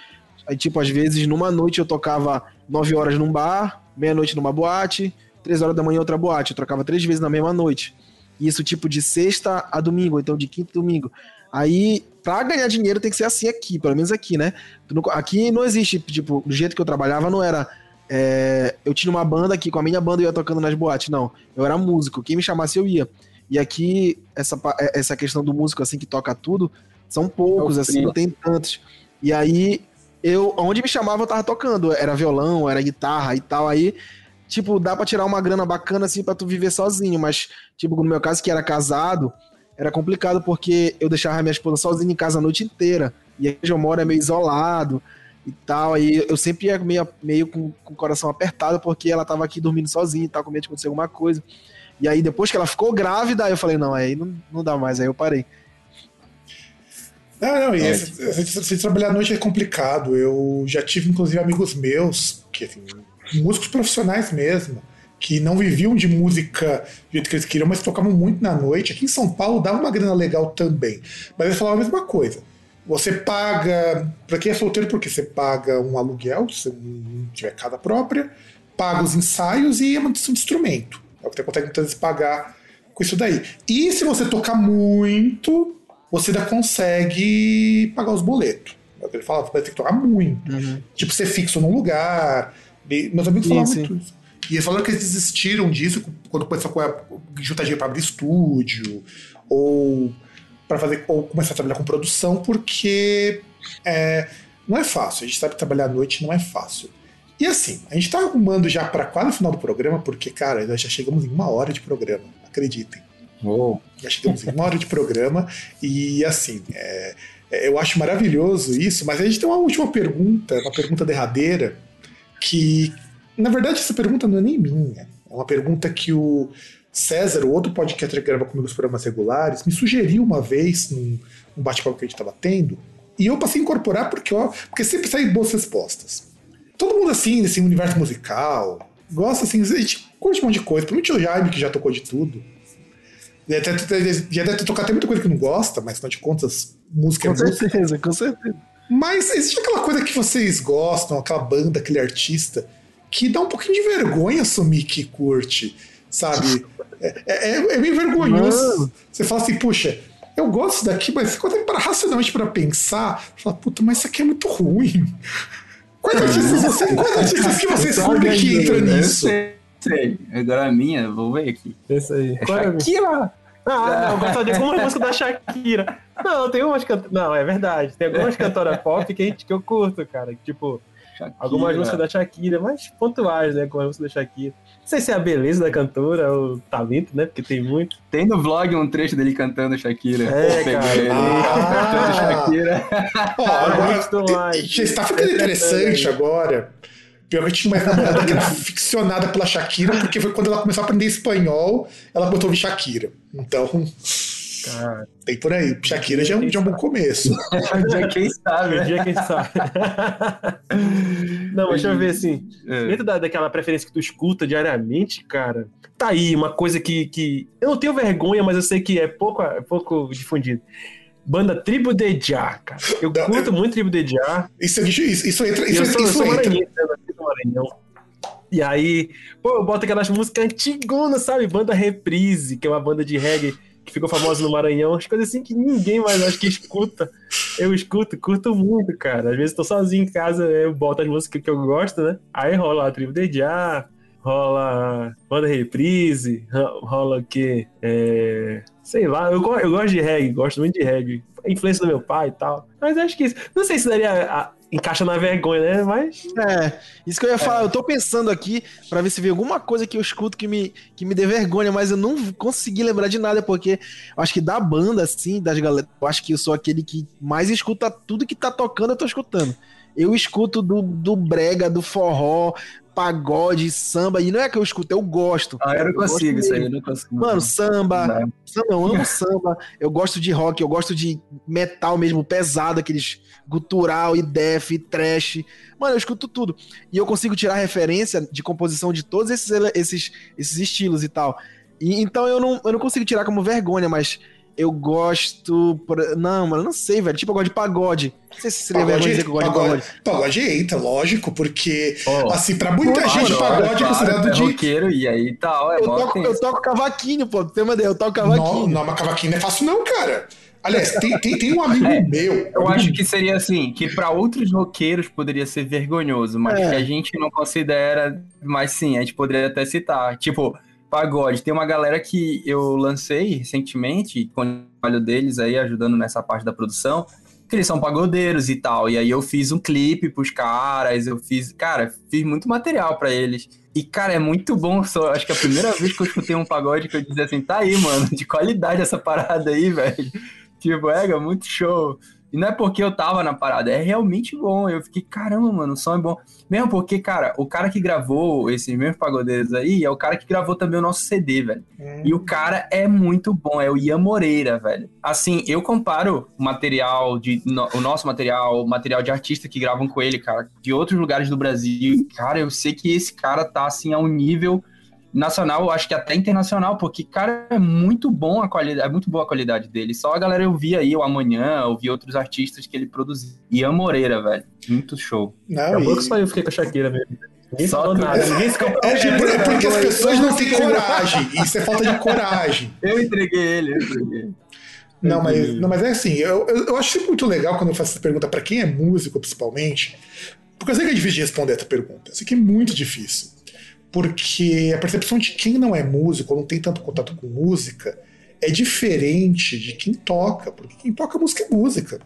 [SPEAKER 4] Aí, tipo, às vezes, numa noite eu tocava 9 horas num bar, meia-noite numa boate, 3 horas da manhã outra boate. Eu trocava três vezes na mesma noite. Isso, tipo, de sexta a domingo, então de quinta a domingo. Aí, pra ganhar dinheiro tem que ser assim aqui, pelo menos aqui, né? Aqui não existe, tipo, do jeito que eu trabalhava não era. É, eu tinha uma banda aqui, com a minha banda eu ia tocando nas boates, não. Eu era músico, quem me chamasse eu ia. E aqui, essa, é, essa questão do músico, assim, que toca tudo, são poucos, assim, não tem tantos. E aí, eu, onde me chamava, eu tava tocando. Era violão, era guitarra e tal. Aí, tipo, dá pra tirar uma grana bacana, assim, pra tu viver sozinho. Mas, tipo, no meu caso, que era casado, era complicado porque eu deixava minha esposa sozinha em casa a noite inteira. E aí onde eu moro é meio isolado e tal. Aí eu sempre ia meio, meio com, com o coração apertado porque ela tava aqui dormindo sozinha e tal, com medo de acontecer alguma coisa. E aí depois que ela ficou grávida, eu falei, não, aí não, não dá mais, aí eu parei.
[SPEAKER 1] Não, não, e é. se, trabalhar à noite é complicado. Eu já tive, inclusive, amigos meus, que assim, músicos profissionais mesmo, que não viviam de música do jeito que eles queriam, mas tocavam muito na noite. Aqui em São Paulo dava uma grana legal também. Mas eles falavam a mesma coisa. Você paga, para quem é solteiro, porque você paga um aluguel, se não tiver casa própria, paga os ensaios e a manutenção de instrumento. É o que você consegue muitas vezes pagar com isso daí. E se você tocar muito, você ainda consegue pagar os boletos. É o que ele falava, você vai ter que tocar muito. Uhum. Tipo, ser fixo num lugar. Meus amigos falavam muito isso. E eles falaram que eles desistiram disso quando começou a juntar dinheiro para abrir estúdio, ou para fazer ou começar a trabalhar com produção, porque é, não é fácil. A gente sabe que trabalhar à noite não é fácil. E assim, a gente tá arrumando já para quase o final do programa, porque, cara, nós já chegamos em uma hora de programa, acreditem.
[SPEAKER 2] Oh.
[SPEAKER 1] Já chegamos em uma hora de programa, e assim, é, é, eu acho maravilhoso isso, mas a gente tem uma última pergunta, uma pergunta derradeira, que na verdade, essa pergunta não é nem minha. É uma pergunta que o César, o outro podcast que grava comigo os programas regulares, me sugeriu uma vez num, num bate-papo que a gente estava tendo. E eu passei a incorporar porque, ó, porque sempre saem boas respostas. Todo mundo assim, nesse universo musical, gosta assim, a gente curte um monte de coisa. Principalmente o Jaime, que já tocou de tudo. Já deve, já deve ter tocado até muita coisa que não gosta, mas afinal de contas, música
[SPEAKER 4] com
[SPEAKER 1] é música.
[SPEAKER 4] Com certeza, com certeza.
[SPEAKER 1] Mas existe aquela coisa que vocês gostam, aquela banda, aquele artista, que dá um pouquinho de vergonha assumir que curte, sabe? É, é, é, é meio vergonhoso. Mano. Você fala assim, puxa, eu gosto daqui, mas quando é para racionalmente para pensar, fala, puta, mas isso aqui é muito ruim. Quais artistas, você, quais artistas que vocês curtem que entra nisso?
[SPEAKER 2] Eu sei, agora a minha, vou ver aqui.
[SPEAKER 3] Esse aí.
[SPEAKER 2] É Shakira!
[SPEAKER 3] Ah, não, eu gosto de algumas músicas da Shakira. Não, tem umas cantoras. Não, é verdade. Tem algumas cantoras pop que, que eu curto, cara. Tipo, Shakira. Algumas músicas da Shakira, mas pontuais, né? Com a música da Shakira. Não sei se é a beleza da cantora ou o talento, né? Porque tem muito.
[SPEAKER 2] Tem no vlog um trecho dele cantando Shakira.
[SPEAKER 3] É, cara. Ele
[SPEAKER 1] ah, cantando Shakira. Ó, agora, está ficando interessante agora. Pior que tinha uma namorada que era ficcionada pela Shakira, porque foi quando ela começou a aprender espanhol, ela botou ouvir Shakira. Então. Cara, tem por aí. Shakira já é um, já é um bom começo.
[SPEAKER 2] dia quem sabe.
[SPEAKER 3] Dia quem sabe. Não, mas deixa eu ver assim.
[SPEAKER 2] É.
[SPEAKER 3] Dentro da, daquela preferência que tu escuta diariamente, cara, tá aí uma coisa que, que. Eu não tenho vergonha, mas eu sei que é pouco, é pouco difundido. Banda Tribo de Jah, cara. Eu
[SPEAKER 1] Não,
[SPEAKER 3] curto muito Tribo de Jah.
[SPEAKER 1] Isso, isso, isso entra. Isso,
[SPEAKER 3] eu sou, eu
[SPEAKER 1] isso
[SPEAKER 3] sou
[SPEAKER 1] entra.
[SPEAKER 3] maranhense, né? Eu nasci no Maranhão. E aí, pô, eu boto aquelas músicas antigonas, sabe? Banda Reprise, que é uma banda de reggae que ficou famosa no Maranhão. As coisas assim que ninguém mais acho que escuta. Eu escuto, curto muito, cara. Às vezes tô sozinho em casa, eu boto as músicas que eu gosto, né? Aí rola a Tribo de Jah, rola Banda Reprise, ro- rola o quê? É... Sei lá, eu, eu gosto de reggae, gosto muito de reggae. Influência do meu pai e tal. Mas acho que isso. Não sei se daria. a- encaixa na vergonha, né? Mas.
[SPEAKER 4] É, isso que eu ia falar. Eu tô pensando aqui pra ver se vem alguma coisa que eu escuto que me, que me dê vergonha, mas eu não consegui lembrar de nada, porque eu acho que da banda, assim, das galera, eu acho que eu sou aquele que mais escuta tudo que tá tocando, eu tô escutando. Eu escuto do, do brega, do forró, pagode, samba, e não é que eu escuto, eu gosto.
[SPEAKER 2] Ah, eu não
[SPEAKER 4] gosto
[SPEAKER 2] consigo, isso aí eu não consigo.
[SPEAKER 4] Mano, samba,
[SPEAKER 2] Não.
[SPEAKER 4] samba, eu amo samba, eu gosto de rock, eu gosto de metal mesmo, pesado, aqueles gutural e def e trash. Mano, eu escuto tudo. E eu consigo tirar referência de composição de todos esses, esses, esses estilos e tal. E, então eu não, eu não consigo tirar como vergonha, mas eu gosto. por- Não, mano, não sei, velho. Tipo, eu gosto de pagode. Não sei se seria vergonha dizer que eu gosto de
[SPEAKER 1] pagode,
[SPEAKER 4] pagode.
[SPEAKER 1] pagode entra, lógico, porque,
[SPEAKER 3] Ó,
[SPEAKER 1] assim, pra muita
[SPEAKER 2] Claro,
[SPEAKER 1] gente,
[SPEAKER 2] claro,
[SPEAKER 1] pagode é considerado
[SPEAKER 2] é
[SPEAKER 1] de.
[SPEAKER 2] roqueiro e aí tal, é
[SPEAKER 4] Eu toco, eu toco cavaquinho, pô. Tem uma ideia, eu toco
[SPEAKER 1] Não,
[SPEAKER 4] cavaquinho.
[SPEAKER 1] não, mas cavaquinho não é fácil, não, cara. Aliás, tem, tem, tem um amigo
[SPEAKER 2] É,
[SPEAKER 1] meu.
[SPEAKER 2] Eu acho que seria assim, que pra outros roqueiros poderia ser vergonhoso, mas
[SPEAKER 4] É.
[SPEAKER 2] que a gente não considera, mas sim, a gente poderia até citar. Tipo, pagode. Tem uma galera que eu lancei recentemente, com o trabalho deles aí, ajudando nessa parte da produção, que eles são pagodeiros e tal. E aí eu fiz um clipe pros caras, eu fiz, cara, fiz muito material pra eles. E, cara, é muito bom. Só, acho que é a primeira vez que eu escutei um pagode que eu dizia assim, tá aí, mano, de qualidade essa parada aí, velho. Tipo, é, muito show. E não é porque eu tava na parada, é realmente bom. Eu fiquei, caramba, mano, o som é bom. Mesmo porque, cara, o cara que gravou esses mesmos pagodeiros aí é o cara que gravou também o nosso CD, velho. E o cara é muito bom, é o Ian Moreira, velho. Assim, eu comparo o material de no- o nosso material, o material de artista que gravam com ele, cara, de outros lugares do Brasil. Cara, eu sei que esse cara tá assim a um nível nacional, eu acho que até internacional, porque cara é muito bom a qualidade, é muito boa a qualidade dele. Só a galera eu vi aí o amanhã, eu vi outros artistas que ele produziu. Ian Moreira, velho, muito show.
[SPEAKER 1] Não,
[SPEAKER 3] Acabou que
[SPEAKER 1] e-
[SPEAKER 3] só eu fiquei com a Shakira mesmo. Ninguém
[SPEAKER 2] Só
[SPEAKER 3] falou nada, ninguém se
[SPEAKER 1] É, é por- é porque as pessoas não têm coragem. Isso é falta de coragem.
[SPEAKER 2] Eu entreguei ele, eu entreguei.
[SPEAKER 1] Não, mas, não, mas é assim, eu, eu, eu acho muito legal quando eu faço essa pergunta pra quem é músico, principalmente, porque eu sei que é difícil de responder essa pergunta. Eu sei que é muito difícil. Porque a percepção de quem não é músico, ou não tem tanto contato com música, é diferente de quem toca. Porque quem toca música é música.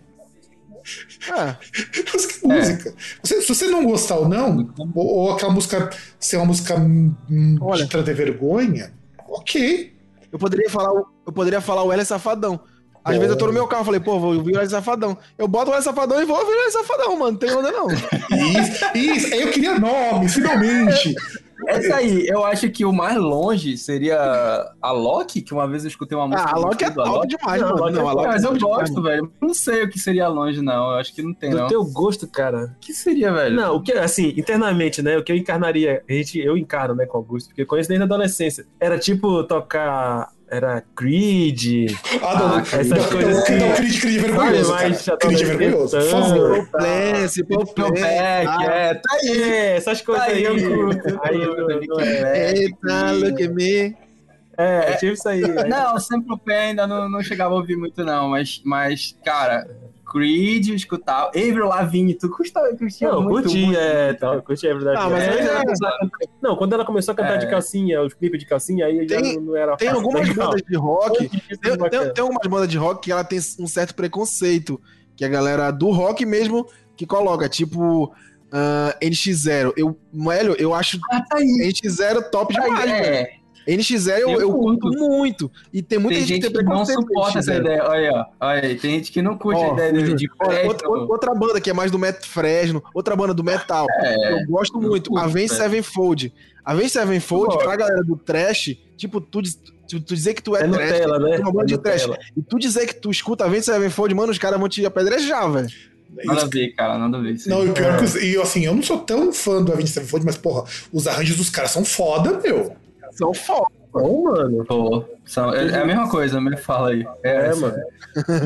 [SPEAKER 4] Ah,
[SPEAKER 1] Música é música. Você- se você não gostar ou não, ou, ou aquela música ser uma música hum,
[SPEAKER 4] Olha.
[SPEAKER 1] de trazer vergonha, ok.
[SPEAKER 4] eu poderia falar, o- eu poderia falar o L Safadão. Às
[SPEAKER 1] Bom.
[SPEAKER 4] vezes eu tô no meu carro, falei, pô, vou ouvir o L Safadão. Eu boto o L Safadão e vou ouvir o L Safadão, mano. Não tem onda, não.
[SPEAKER 1] Isso, isso. Eu queria nomes, finalmente.
[SPEAKER 2] Essa aí, eu acho que o mais longe seria a Loki, que uma vez eu escutei uma música.
[SPEAKER 4] Ah, a Loki é
[SPEAKER 2] do
[SPEAKER 4] top demais,
[SPEAKER 3] Não, a
[SPEAKER 4] mano.
[SPEAKER 3] Loki é
[SPEAKER 4] Não, a Loki
[SPEAKER 2] Mas
[SPEAKER 4] é
[SPEAKER 2] eu
[SPEAKER 4] top demais,
[SPEAKER 2] gosto, velho. Não sei o que seria longe, não. Eu acho que não tem,
[SPEAKER 3] Do
[SPEAKER 2] não.
[SPEAKER 3] teu gosto, cara.
[SPEAKER 2] O que seria, velho?
[SPEAKER 3] Não, o que, assim, internamente, né? O que eu encarnaria, a gente, eu encarno, né, com o Augusto, porque eu conheço desde a adolescência. Era tipo tocar. Era Creed.
[SPEAKER 1] Ah, não.
[SPEAKER 2] Ah,
[SPEAKER 3] essas
[SPEAKER 1] não,
[SPEAKER 3] coisas
[SPEAKER 1] não,
[SPEAKER 3] assim.
[SPEAKER 1] não, Creed, Creed é vergonhoso,
[SPEAKER 3] tá
[SPEAKER 1] Creed é vergonhoso, por
[SPEAKER 3] tentando.
[SPEAKER 1] favor.
[SPEAKER 4] Plance,
[SPEAKER 2] Back, é, tá aí.
[SPEAKER 3] É, essas coisas
[SPEAKER 2] Tá
[SPEAKER 3] aí.
[SPEAKER 2] aí, eu curto.
[SPEAKER 3] Aí, é.
[SPEAKER 4] Eita, look at me.
[SPEAKER 3] É, é tipo isso aí. né?
[SPEAKER 2] Não, Sample Pay ainda não, não chegava a ouvir muito, não. Mas, mas cara, Creed, escutar. Avril Lavigne, tu curtia, curtia
[SPEAKER 3] Não,
[SPEAKER 2] muito.
[SPEAKER 3] curti,
[SPEAKER 2] muito,
[SPEAKER 3] é,
[SPEAKER 2] muito,
[SPEAKER 3] tal, curti, é verdade.
[SPEAKER 4] Ah, mas
[SPEAKER 3] É, ela
[SPEAKER 4] é-
[SPEAKER 3] Não, quando ela começou a cantar
[SPEAKER 2] É.
[SPEAKER 3] de calcinha, os clipes de calcinha, aí já
[SPEAKER 4] Tem-
[SPEAKER 3] não, não era
[SPEAKER 4] Tem
[SPEAKER 3] fácil,
[SPEAKER 4] algumas
[SPEAKER 3] legal.
[SPEAKER 4] bandas de rock.
[SPEAKER 3] De
[SPEAKER 4] Tem, tem, tem algumas bandas de rock que ela tem um certo preconceito. Que a galera do rock mesmo que coloca, tipo ah, NX0. Eu, velho, eu acho
[SPEAKER 2] Ah, tá aí.
[SPEAKER 4] NX0 top
[SPEAKER 2] Tá
[SPEAKER 4] demais, velho.
[SPEAKER 2] é.
[SPEAKER 4] NX0 eu,
[SPEAKER 2] Eu
[SPEAKER 4] eu curto muito. E tem muita
[SPEAKER 2] Tem
[SPEAKER 4] gente,
[SPEAKER 2] gente
[SPEAKER 4] que
[SPEAKER 2] não suporta essa
[SPEAKER 4] NX0.
[SPEAKER 2] ideia. Olha ó. Olha aí, tem gente que não curte
[SPEAKER 4] Ó,
[SPEAKER 2] a ideia de, de
[SPEAKER 4] Olha, outra, outra banda que é mais do Met Fresno, outra banda do metal,
[SPEAKER 2] É,
[SPEAKER 4] eu gosto
[SPEAKER 2] eu
[SPEAKER 4] muito,
[SPEAKER 2] curto,
[SPEAKER 4] a Avenged
[SPEAKER 2] velho.
[SPEAKER 4] Sevenfold. A Avenged Sevenfold, pra galera do trash, tipo, tu, tu, tu dizer que tu é,
[SPEAKER 3] É
[SPEAKER 4] trash,
[SPEAKER 3] Nutella, né?
[SPEAKER 4] é uma banda
[SPEAKER 3] É
[SPEAKER 4] de trash, e tu dizer que tu escuta a Avenged Sevenfold, mano, os caras vão te apedrejar, velho.
[SPEAKER 2] Nada a ver, cara, nada a ver.
[SPEAKER 1] Não, e pior
[SPEAKER 3] É.
[SPEAKER 1] é que, e assim, eu não sou tão fã do Avenged Sevenfold, mas porra, os arranjos dos caras são foda, meu.
[SPEAKER 4] São foda.
[SPEAKER 3] Bom, mano.
[SPEAKER 2] Pô, são- é, é a mesma coisa, me fala aí.
[SPEAKER 3] É,
[SPEAKER 2] essa.
[SPEAKER 3] mano.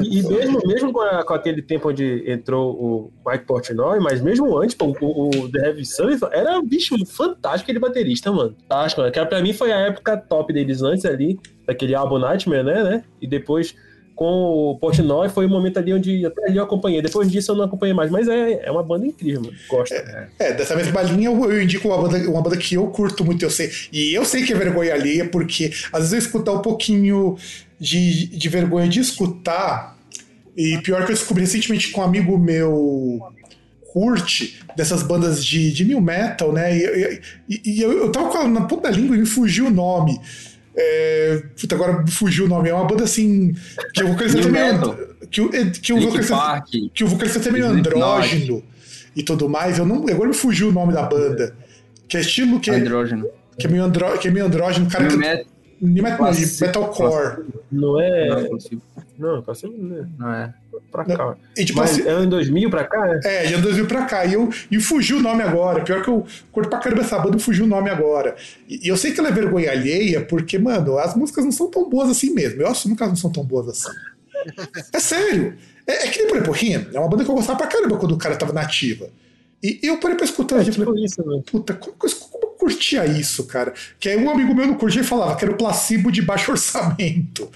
[SPEAKER 3] E, e mesmo, mesmo com, a- com aquele tempo onde entrou o Mike Portnoy, mas mesmo antes, pô, o, o The Heavy Sullivan era, bicho, fantástico ele baterista, mano. Fantástico, mano. Que pra mim foi a época top deles antes ali, daquele álbum Nightmare, né, né? E depois com o Portnoy foi o momento ali onde até ali eu acompanhei. Depois disso eu não acompanhei mais, mas é, é uma banda incrível, mano. Gosto.
[SPEAKER 1] É, dessa mesma linha eu, eu indico uma banda, uma banda que eu curto muito, eu sei. E eu sei que é vergonha alheia, porque às vezes eu escutar um pouquinho de, de vergonha de escutar. E pior que eu descobri recentemente com um amigo meu curte dessas bandas de, de new metal, né? E, e- e eu, eu tava com ela na ponta da língua e me fugiu o nome. É, puta, agora me fugiu o nome. É uma banda assim. Que o vocalista também é-. Que o, que o vocalista que o vocalista é andrógeno e tudo mais. Eu não, agora me fugiu o nome da banda. Que é estilo que,
[SPEAKER 2] Andrógeno.
[SPEAKER 1] que, é, meio andró, que é meio andrógeno, cara
[SPEAKER 2] New
[SPEAKER 1] que.
[SPEAKER 2] metal.
[SPEAKER 1] Metalcore.
[SPEAKER 3] Não
[SPEAKER 2] Não,
[SPEAKER 3] é.
[SPEAKER 2] consigo.
[SPEAKER 3] Não, tá sendo né,
[SPEAKER 2] não é.
[SPEAKER 3] Pra cá.
[SPEAKER 1] E tipo
[SPEAKER 3] Mas
[SPEAKER 1] assim.
[SPEAKER 3] é em 2000 pra cá, é?
[SPEAKER 1] É, de 2000 pra cá. E, eu, e fugiu o nome agora. Pior que eu curto pra caramba essa banda e fugiu o nome agora. E, e eu sei que ela é vergonha alheia, porque, mano, as músicas não são tão boas assim mesmo. Eu assumo que elas não são tão boas assim. É sério. É, é que nem, por exemplo, Rim. É uma banda que eu gostava pra caramba quando o cara tava nativa. E eu parei pra escutar e eu falei,
[SPEAKER 3] Tipo isso, velho.
[SPEAKER 1] puta, como, como eu curtia isso, cara? Que aí um amigo meu não curtia e falava que era o placebo de baixo orçamento.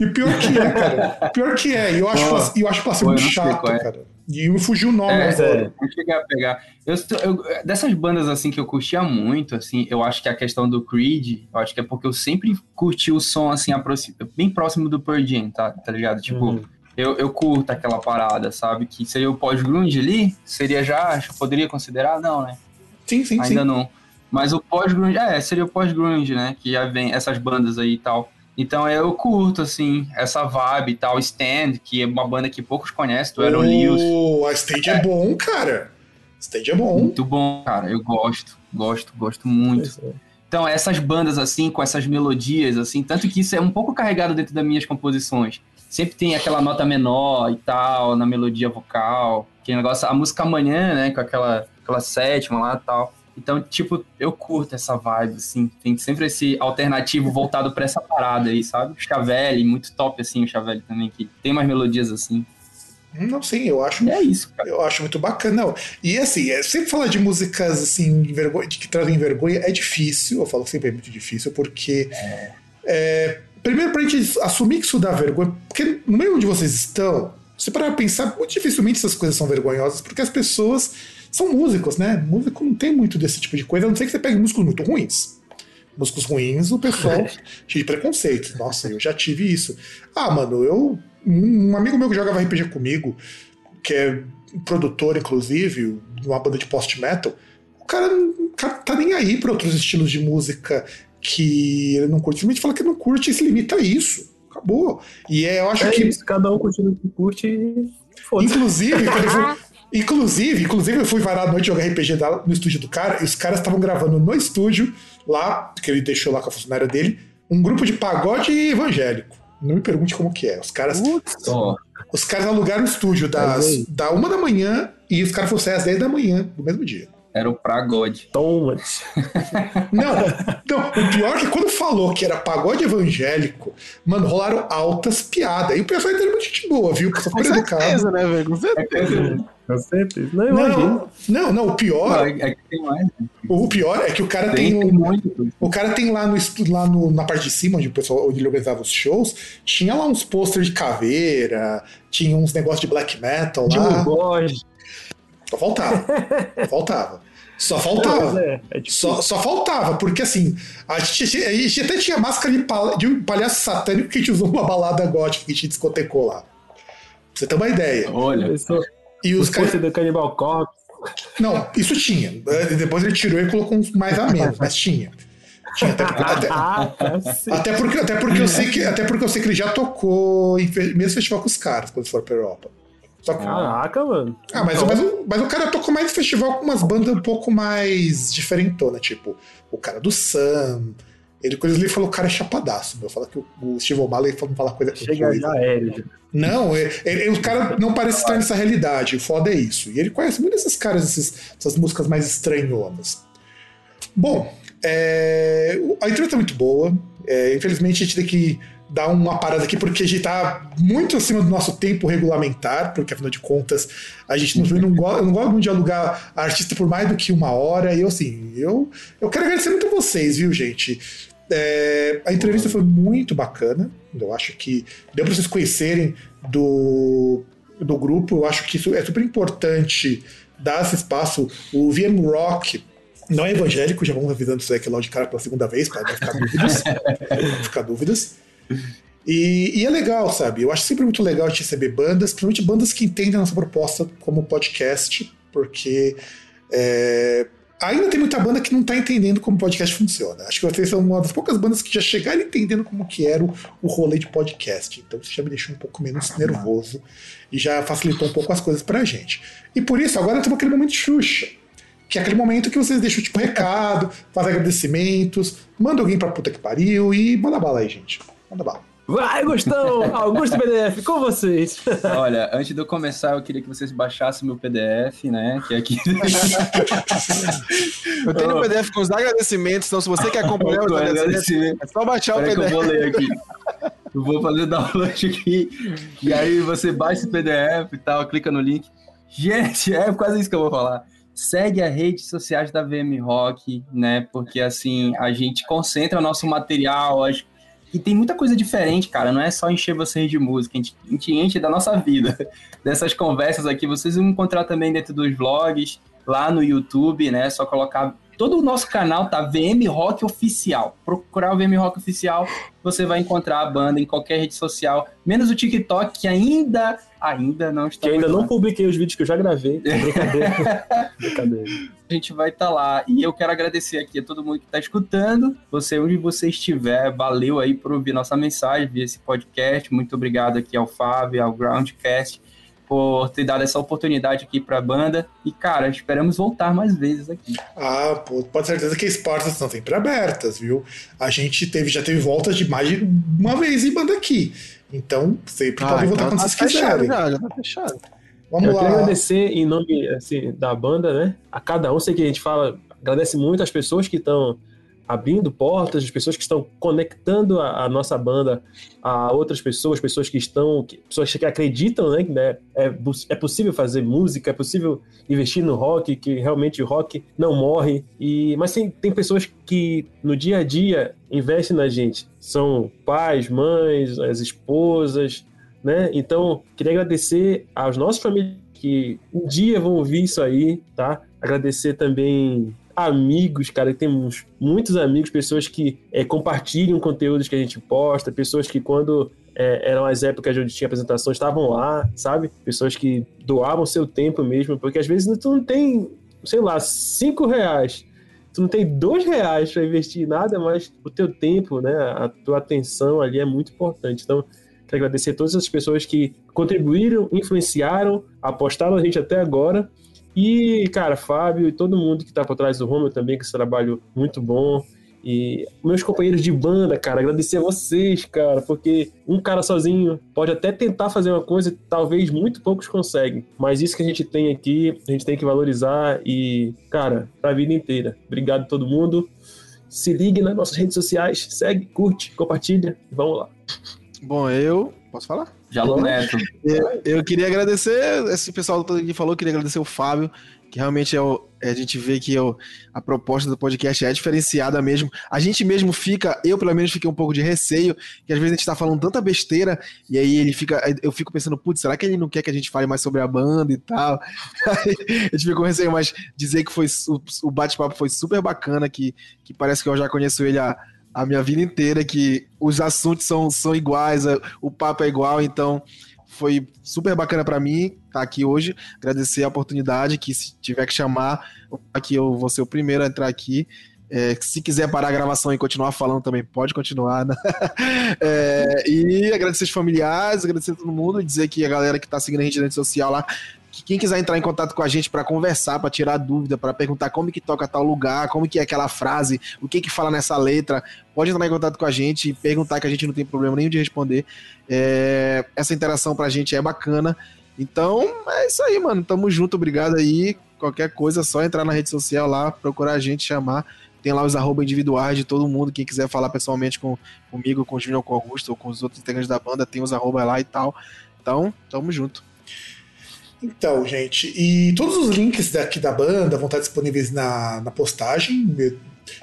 [SPEAKER 1] E pior que é, cara. Pior que é. E eu acho,
[SPEAKER 2] Pô,
[SPEAKER 1] eu acho placebo
[SPEAKER 2] pô, eu não sei
[SPEAKER 1] chato,
[SPEAKER 2] é.
[SPEAKER 1] cara. E me fugiu o nome
[SPEAKER 2] É,
[SPEAKER 1] agora.
[SPEAKER 2] Não cheguei a pegar. Eu, eu- dessas bandas assim que eu curtia muito, assim, eu acho que a questão do Creed, eu acho que é porque eu sempre curti o som assim bem próximo do Pearl Jam, tá, tá ligado? Tipo,
[SPEAKER 3] Uhum.
[SPEAKER 2] eu, eu curto aquela parada, sabe? Que seria o pós-grunge ali, seria já, acho poderia considerar, não, né?
[SPEAKER 1] Sim, sim,
[SPEAKER 2] Ainda
[SPEAKER 1] sim.
[SPEAKER 2] não. Mas o pós-grunge, é, seria o pós-grunge, né? Que já vem essas bandas aí e tal. Então é, eu curto, assim, essa vibe e tal. Stand, que é uma banda que poucos conhecem, do Aaron Lewis.
[SPEAKER 1] Oh, a Stage é bom, cara. Stage é bom.
[SPEAKER 2] Muito bom, cara. Eu gosto, gosto, gosto muito. Então, essas bandas, assim, com essas melodias, assim, tanto que isso é um pouco carregado dentro das minhas composições. Sempre tem aquela nota menor e tal, na melodia vocal. Que negócio, a música amanhã, né, com aquela, aquela sétima lá e tal. Então, tipo, eu curto essa vibe, assim. Tem sempre esse alternativo voltado pra essa parada aí, sabe? O Chavelli, muito top, assim, o Chavelli também, que tem umas melodias assim.
[SPEAKER 1] Não, sim, eu acho.
[SPEAKER 2] É isso, cara.
[SPEAKER 1] Eu acho muito bacana. Não. E assim, é, sempre falar de músicas assim, vergonha, de que trazem vergonha é difícil. Eu falo sempre é muito difícil, porque. é, primeiro, pra gente assumir que isso dá vergonha, porque no meio onde vocês estão, se parar pra pensar, muito dificilmente essas coisas são vergonhosas, porque as pessoas são músicos, né? Músico não tem muito desse tipo de coisa, a não ser que você pegue músicos muito ruins. Músicos ruins, o pessoal cheio de preconceito. Nossa, eu já tive isso. Ah, mano, eu. Um amigo meu que jogava RPG comigo, que é produtor, inclusive, de uma banda de post-metal, o cara não o cara tá nem aí pra outros estilos de música que ele não curte. Simplesmente fala que não curte e se limita a isso. Acabou. E é, eu acho
[SPEAKER 3] É
[SPEAKER 1] que.
[SPEAKER 3] isso, cada um curtindo o que curte e foda-se.
[SPEAKER 1] Inclusive, quando inclusive, inclusive, eu fui varar à noite jogar RPG no estúdio do cara, e os caras estavam gravando no estúdio, lá, que ele deixou lá com a funcionária dele, um grupo de pagode evangélico. Não me pergunte como que é. Os caras, os caras alugaram o estúdio das, da uma da manhã e os caras foram sair às 10 da manhã do mesmo dia.
[SPEAKER 2] Era o Pragode.
[SPEAKER 3] Toma.
[SPEAKER 1] Não, não, o pior é que quando falou que era pagode evangélico, mano, rolaram altas piadas. E o pessoal é muito gente boa, viu? O pessoal
[SPEAKER 4] Com certeza, né, velho? Com certeza.
[SPEAKER 3] Com certeza. Não, imagina.
[SPEAKER 1] Não, não, não, o
[SPEAKER 2] Não,
[SPEAKER 1] pior,
[SPEAKER 2] é, é que tem mais. né?
[SPEAKER 1] o pior é que o cara tem,
[SPEAKER 2] Tem, tem
[SPEAKER 1] um,
[SPEAKER 2] muito.
[SPEAKER 1] O cara tem lá, no, lá no- na parte de cima, onde o pessoal onde ele organizava os shows, tinha lá uns posters de caveira, tinha uns negócios de black metal
[SPEAKER 3] De
[SPEAKER 1] lá.
[SPEAKER 3] Mugoz.
[SPEAKER 1] Só faltava. faltava. Só faltava.
[SPEAKER 3] é, é.
[SPEAKER 1] Só, só faltava, porque assim, a gente, a gente até tinha máscara de, pal- de um palhaço satânico que a gente usou numa balada gótica que a gente discotecou lá. Pra você ter uma ideia.
[SPEAKER 2] Olha,
[SPEAKER 1] E
[SPEAKER 3] Os
[SPEAKER 1] caras.
[SPEAKER 3] do Cannibal Corpse.
[SPEAKER 1] Não, isso tinha. Eh, Depois ele tirou e colocou uns mais a menos, mas tinha. Tinha até, até,
[SPEAKER 3] Ah, cacete.
[SPEAKER 1] Até porque, até, porque eu sei que, até porque eu sei que ele já tocou em mesmo festival com os caras, quando for pra Europa. Só que-
[SPEAKER 3] Caraca, mano.
[SPEAKER 1] ah, mas, mas, o- mas o cara tocou mais festival com umas bandas um pouco mais diferentonas, tipo o cara do Sam, Ele, quando ele falou, o cara é chapadaço, meu. Fala que o, o Steve O'Malley não fala coisa
[SPEAKER 3] Chega já aéreo.
[SPEAKER 1] Não, ele, ele, o cara não parece estar nessa realidade. O foda é isso. E ele conhece muito esses caras, esses, essas músicas mais estranhonas. Bom, é, a entrevista é muito boa. É, infelizmente a gente tem que dar uma parada aqui porque a gente tá muito acima do nosso tempo regulamentar, porque afinal de contas a gente não, não, gosta, não de alugar artista por mais do que uma hora. E eu, assim, eu, eu quero agradecer muito a vocês, viu, gente? É, a entrevista foi muito bacana. Eu acho que deu para vocês conhecerem do, do grupo. Eu acho que isso é super importante dar esse espaço. O VM Rock não é evangélico, já vamos avisando isso aqui logo de cara pela segunda vez, para não ficar dúvidas. não ficar dúvidas. E, e, é legal, sabe? Eu acho sempre muito legal a gente receber bandas, principalmente bandas que entendem a nossa proposta como podcast, porque é, ainda tem muita banda que não está entendendo como podcast funciona. Acho que vocês são uma das poucas bandas que já chegaram entendendo como que era o, o rolê de podcast. Então isso já me deixou um pouco menos nervoso e já facilitou um pouco as coisas pra gente. E por isso, agora temos aquele momento Xuxa. Que é aquele momento que vocês deixam tipo recado, fazem agradecimentos, manda alguém pra puta que pariu e manda bala aí, gente. Manda bala.
[SPEAKER 3] Vai, Gustão! Augusto PDF, com vocês.
[SPEAKER 2] Olha, antes de eu começar, eu queria que vocês baixassem meu PDF, né? Que é aqui.
[SPEAKER 4] eu tenho o PDF com os agradecimentos, então se você quer acompanhar os agradecimentos, é só baixar
[SPEAKER 2] Pera
[SPEAKER 4] o PDF.
[SPEAKER 2] eu vou ler aqui. Eu vou fazer download aqui. E aí você baixa esse PDF e tal, clica no link. Gente, é quase isso que eu vou falar segue as redes sociais da VM Rock, né? Porque assim a gente concentra nosso material, as e tem muita coisa diferente, cara. Não é só encher vocês de música, a gente, a gente enche da nossa vida. Dessas conversas aqui, vocês vão encontrar também dentro dos vlogs, lá no YouTube, né? É só colocar. Todo o nosso canal tá VM Rock Oficial. Procurar o VM Rock Oficial, você vai encontrar a banda em qualquer rede social, menos o TikTok, que ainda ainda não está.
[SPEAKER 3] Que ainda não publiquei os vídeos que eu já gravei. Brincadeira. Brincadeira.
[SPEAKER 2] A gente vai estar tá lá. E eu quero agradecer aqui a todo mundo que está escutando. Você, onde você estiver, valeu aí por ouvir nossa mensagem, ver esse podcast. Muito obrigado aqui ao Fábio, ao Groundcast, por ter dado essa oportunidade aqui para a banda. E, cara, esperamos voltar mais vezes aqui.
[SPEAKER 1] Ah, pô, pode ter certeza que as portas estão sempre abertas, viu? A gente teve, já teve voltas de mais de uma vez em banda aqui. Então, sempre ah, podem voltar então quando tá vocês quiserem. Já, já tá
[SPEAKER 3] fechado. Vamos eu lá. quero agradecer em nome assim, da banda, né? A cada um, sei que a gente fala, agradece muito as pessoas que estão abrindo portas, as pessoas que estão conectando a, a, nossa banda a outras pessoas, pessoas que estão, que, pessoas que acreditam, né, que né, é, é possível fazer música, é possível investir no rock, que realmente o rock não morre. E mas tem, tem pessoas que no dia a dia investem na gente, são pais, mães, as esposas, né? Então queria agradecer aos nossos famílias que um dia vão ouvir isso aí, tá? Agradecer também amigos, cara, temos muitos amigos, pessoas que é, compartilham conteúdos que a gente posta, pessoas que quando é, eram as épocas onde tinha apresentações estavam lá, sabe? Pessoas que doavam seu tempo mesmo, porque às vezes tu não tem, sei lá, cinco reais, tu não tem dois reais para investir em nada, mas o teu tempo, né, a tua atenção ali é muito importante. Então, quero agradecer a todas as pessoas que contribuíram, influenciaram, apostaram a gente até agora e, cara, Fábio e todo mundo que tá por trás do Romeo também, com esse trabalho muito bom. E meus companheiros de banda, cara, agradecer a vocês, cara, porque um cara sozinho pode até tentar fazer uma coisa, talvez muito poucos conseguem. Mas isso que a gente tem aqui, a gente tem que valorizar e, cara, pra vida inteira. Obrigado a todo mundo. Se ligue nas nossas redes sociais, segue, curte, compartilha. Vamos lá.
[SPEAKER 4] Bom, eu. Posso falar?
[SPEAKER 2] Jalo Neto.
[SPEAKER 4] Eu, eu, queria agradecer, esse pessoal que falou, queria agradecer o Fábio, que realmente é o, é, a gente vê que é o, a proposta do podcast é diferenciada mesmo. A gente mesmo fica, eu pelo menos fiquei um pouco de receio, que às vezes a gente tá falando tanta besteira, e aí ele fica, eu fico pensando, putz, será que ele não quer que a gente fale mais sobre a banda e tal? a gente ficou com receio, mas dizer que foi o, o bate-papo foi super bacana, que, que parece que eu já conheço ele há a minha vida inteira que os assuntos são, são iguais, o papo é igual, então foi super bacana para mim estar tá aqui hoje. Agradecer a oportunidade, que se tiver que chamar, aqui eu vou ser o primeiro a entrar aqui. É, se quiser parar a gravação e continuar falando também, pode continuar. Né? É, e agradecer os familiares, agradecer a todo mundo, dizer que a galera que está seguindo a gente na rede social lá quem quiser entrar em contato com a gente para conversar, para tirar dúvida, para perguntar como que toca tal lugar, como que é aquela frase, o que que fala nessa letra, pode entrar em contato com a gente e perguntar que a gente não tem problema nenhum de responder. É, essa interação pra gente é bacana. Então, é isso aí, mano. Tamo junto, obrigado aí. Qualquer coisa, é só entrar na rede social lá, procurar a gente, chamar. Tem lá os arroba individuais de todo mundo. Quem quiser falar pessoalmente com, comigo, com o Júnior, com o Augusto ou com os outros integrantes da banda, tem os arroba lá e tal. Então, tamo junto.
[SPEAKER 1] Então, gente, e todos os links daqui da banda vão estar disponíveis na, na postagem.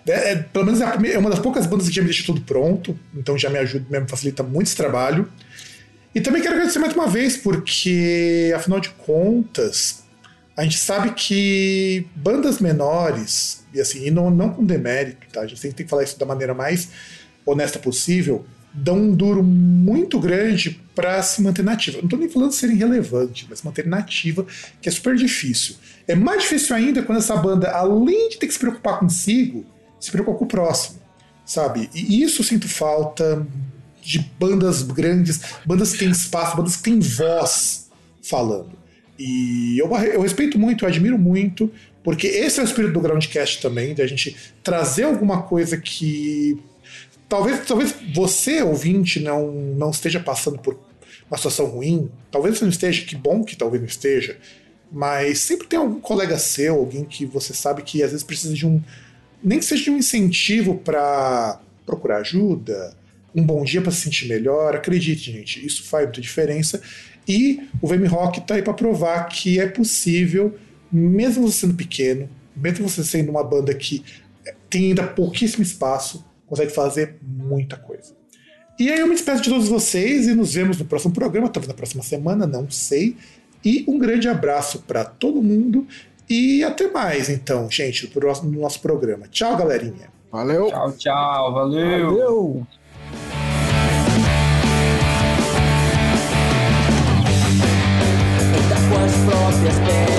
[SPEAKER 1] É, é, pelo menos é, é uma das poucas bandas que já me deixa tudo pronto, então já me ajuda, me facilita muito esse trabalho. E também quero agradecer mais uma vez, porque, afinal de contas, a gente sabe que bandas menores, e assim, e não, não com demérito, tá? A gente tem que falar isso da maneira mais honesta possível, dão um duro muito grande para se manter nativa. Não estou nem falando de ser irrelevante, mas manter nativa, que é super difícil. É mais difícil ainda quando essa banda, além de ter que se preocupar consigo, se preocupa com o próximo, sabe? E isso eu sinto falta de bandas grandes, bandas que têm espaço, bandas que têm voz falando. E eu, eu respeito muito, eu admiro muito, porque esse é o espírito do Groundcast também, de a gente trazer alguma coisa que talvez, talvez você, ouvinte, não, não esteja passando por uma situação ruim, talvez você não esteja, que bom que talvez não esteja, mas sempre tem algum colega seu, alguém que você sabe que às vezes precisa de um, nem que seja de um incentivo para procurar ajuda, um bom dia para se sentir melhor. Acredite, gente, isso faz muita diferença. E o VM Rock está aí para provar que é possível, mesmo você sendo pequeno, mesmo você sendo uma banda que tem ainda pouquíssimo espaço, consegue fazer muita coisa. E aí eu me despeço de todos vocês e nos vemos no próximo programa, talvez na próxima semana, não sei. E um grande abraço para todo mundo e até mais, então, gente, no nosso programa. Tchau, galerinha.
[SPEAKER 4] Valeu.
[SPEAKER 2] Tchau, tchau. Valeu.
[SPEAKER 4] valeu. as próprias pernas.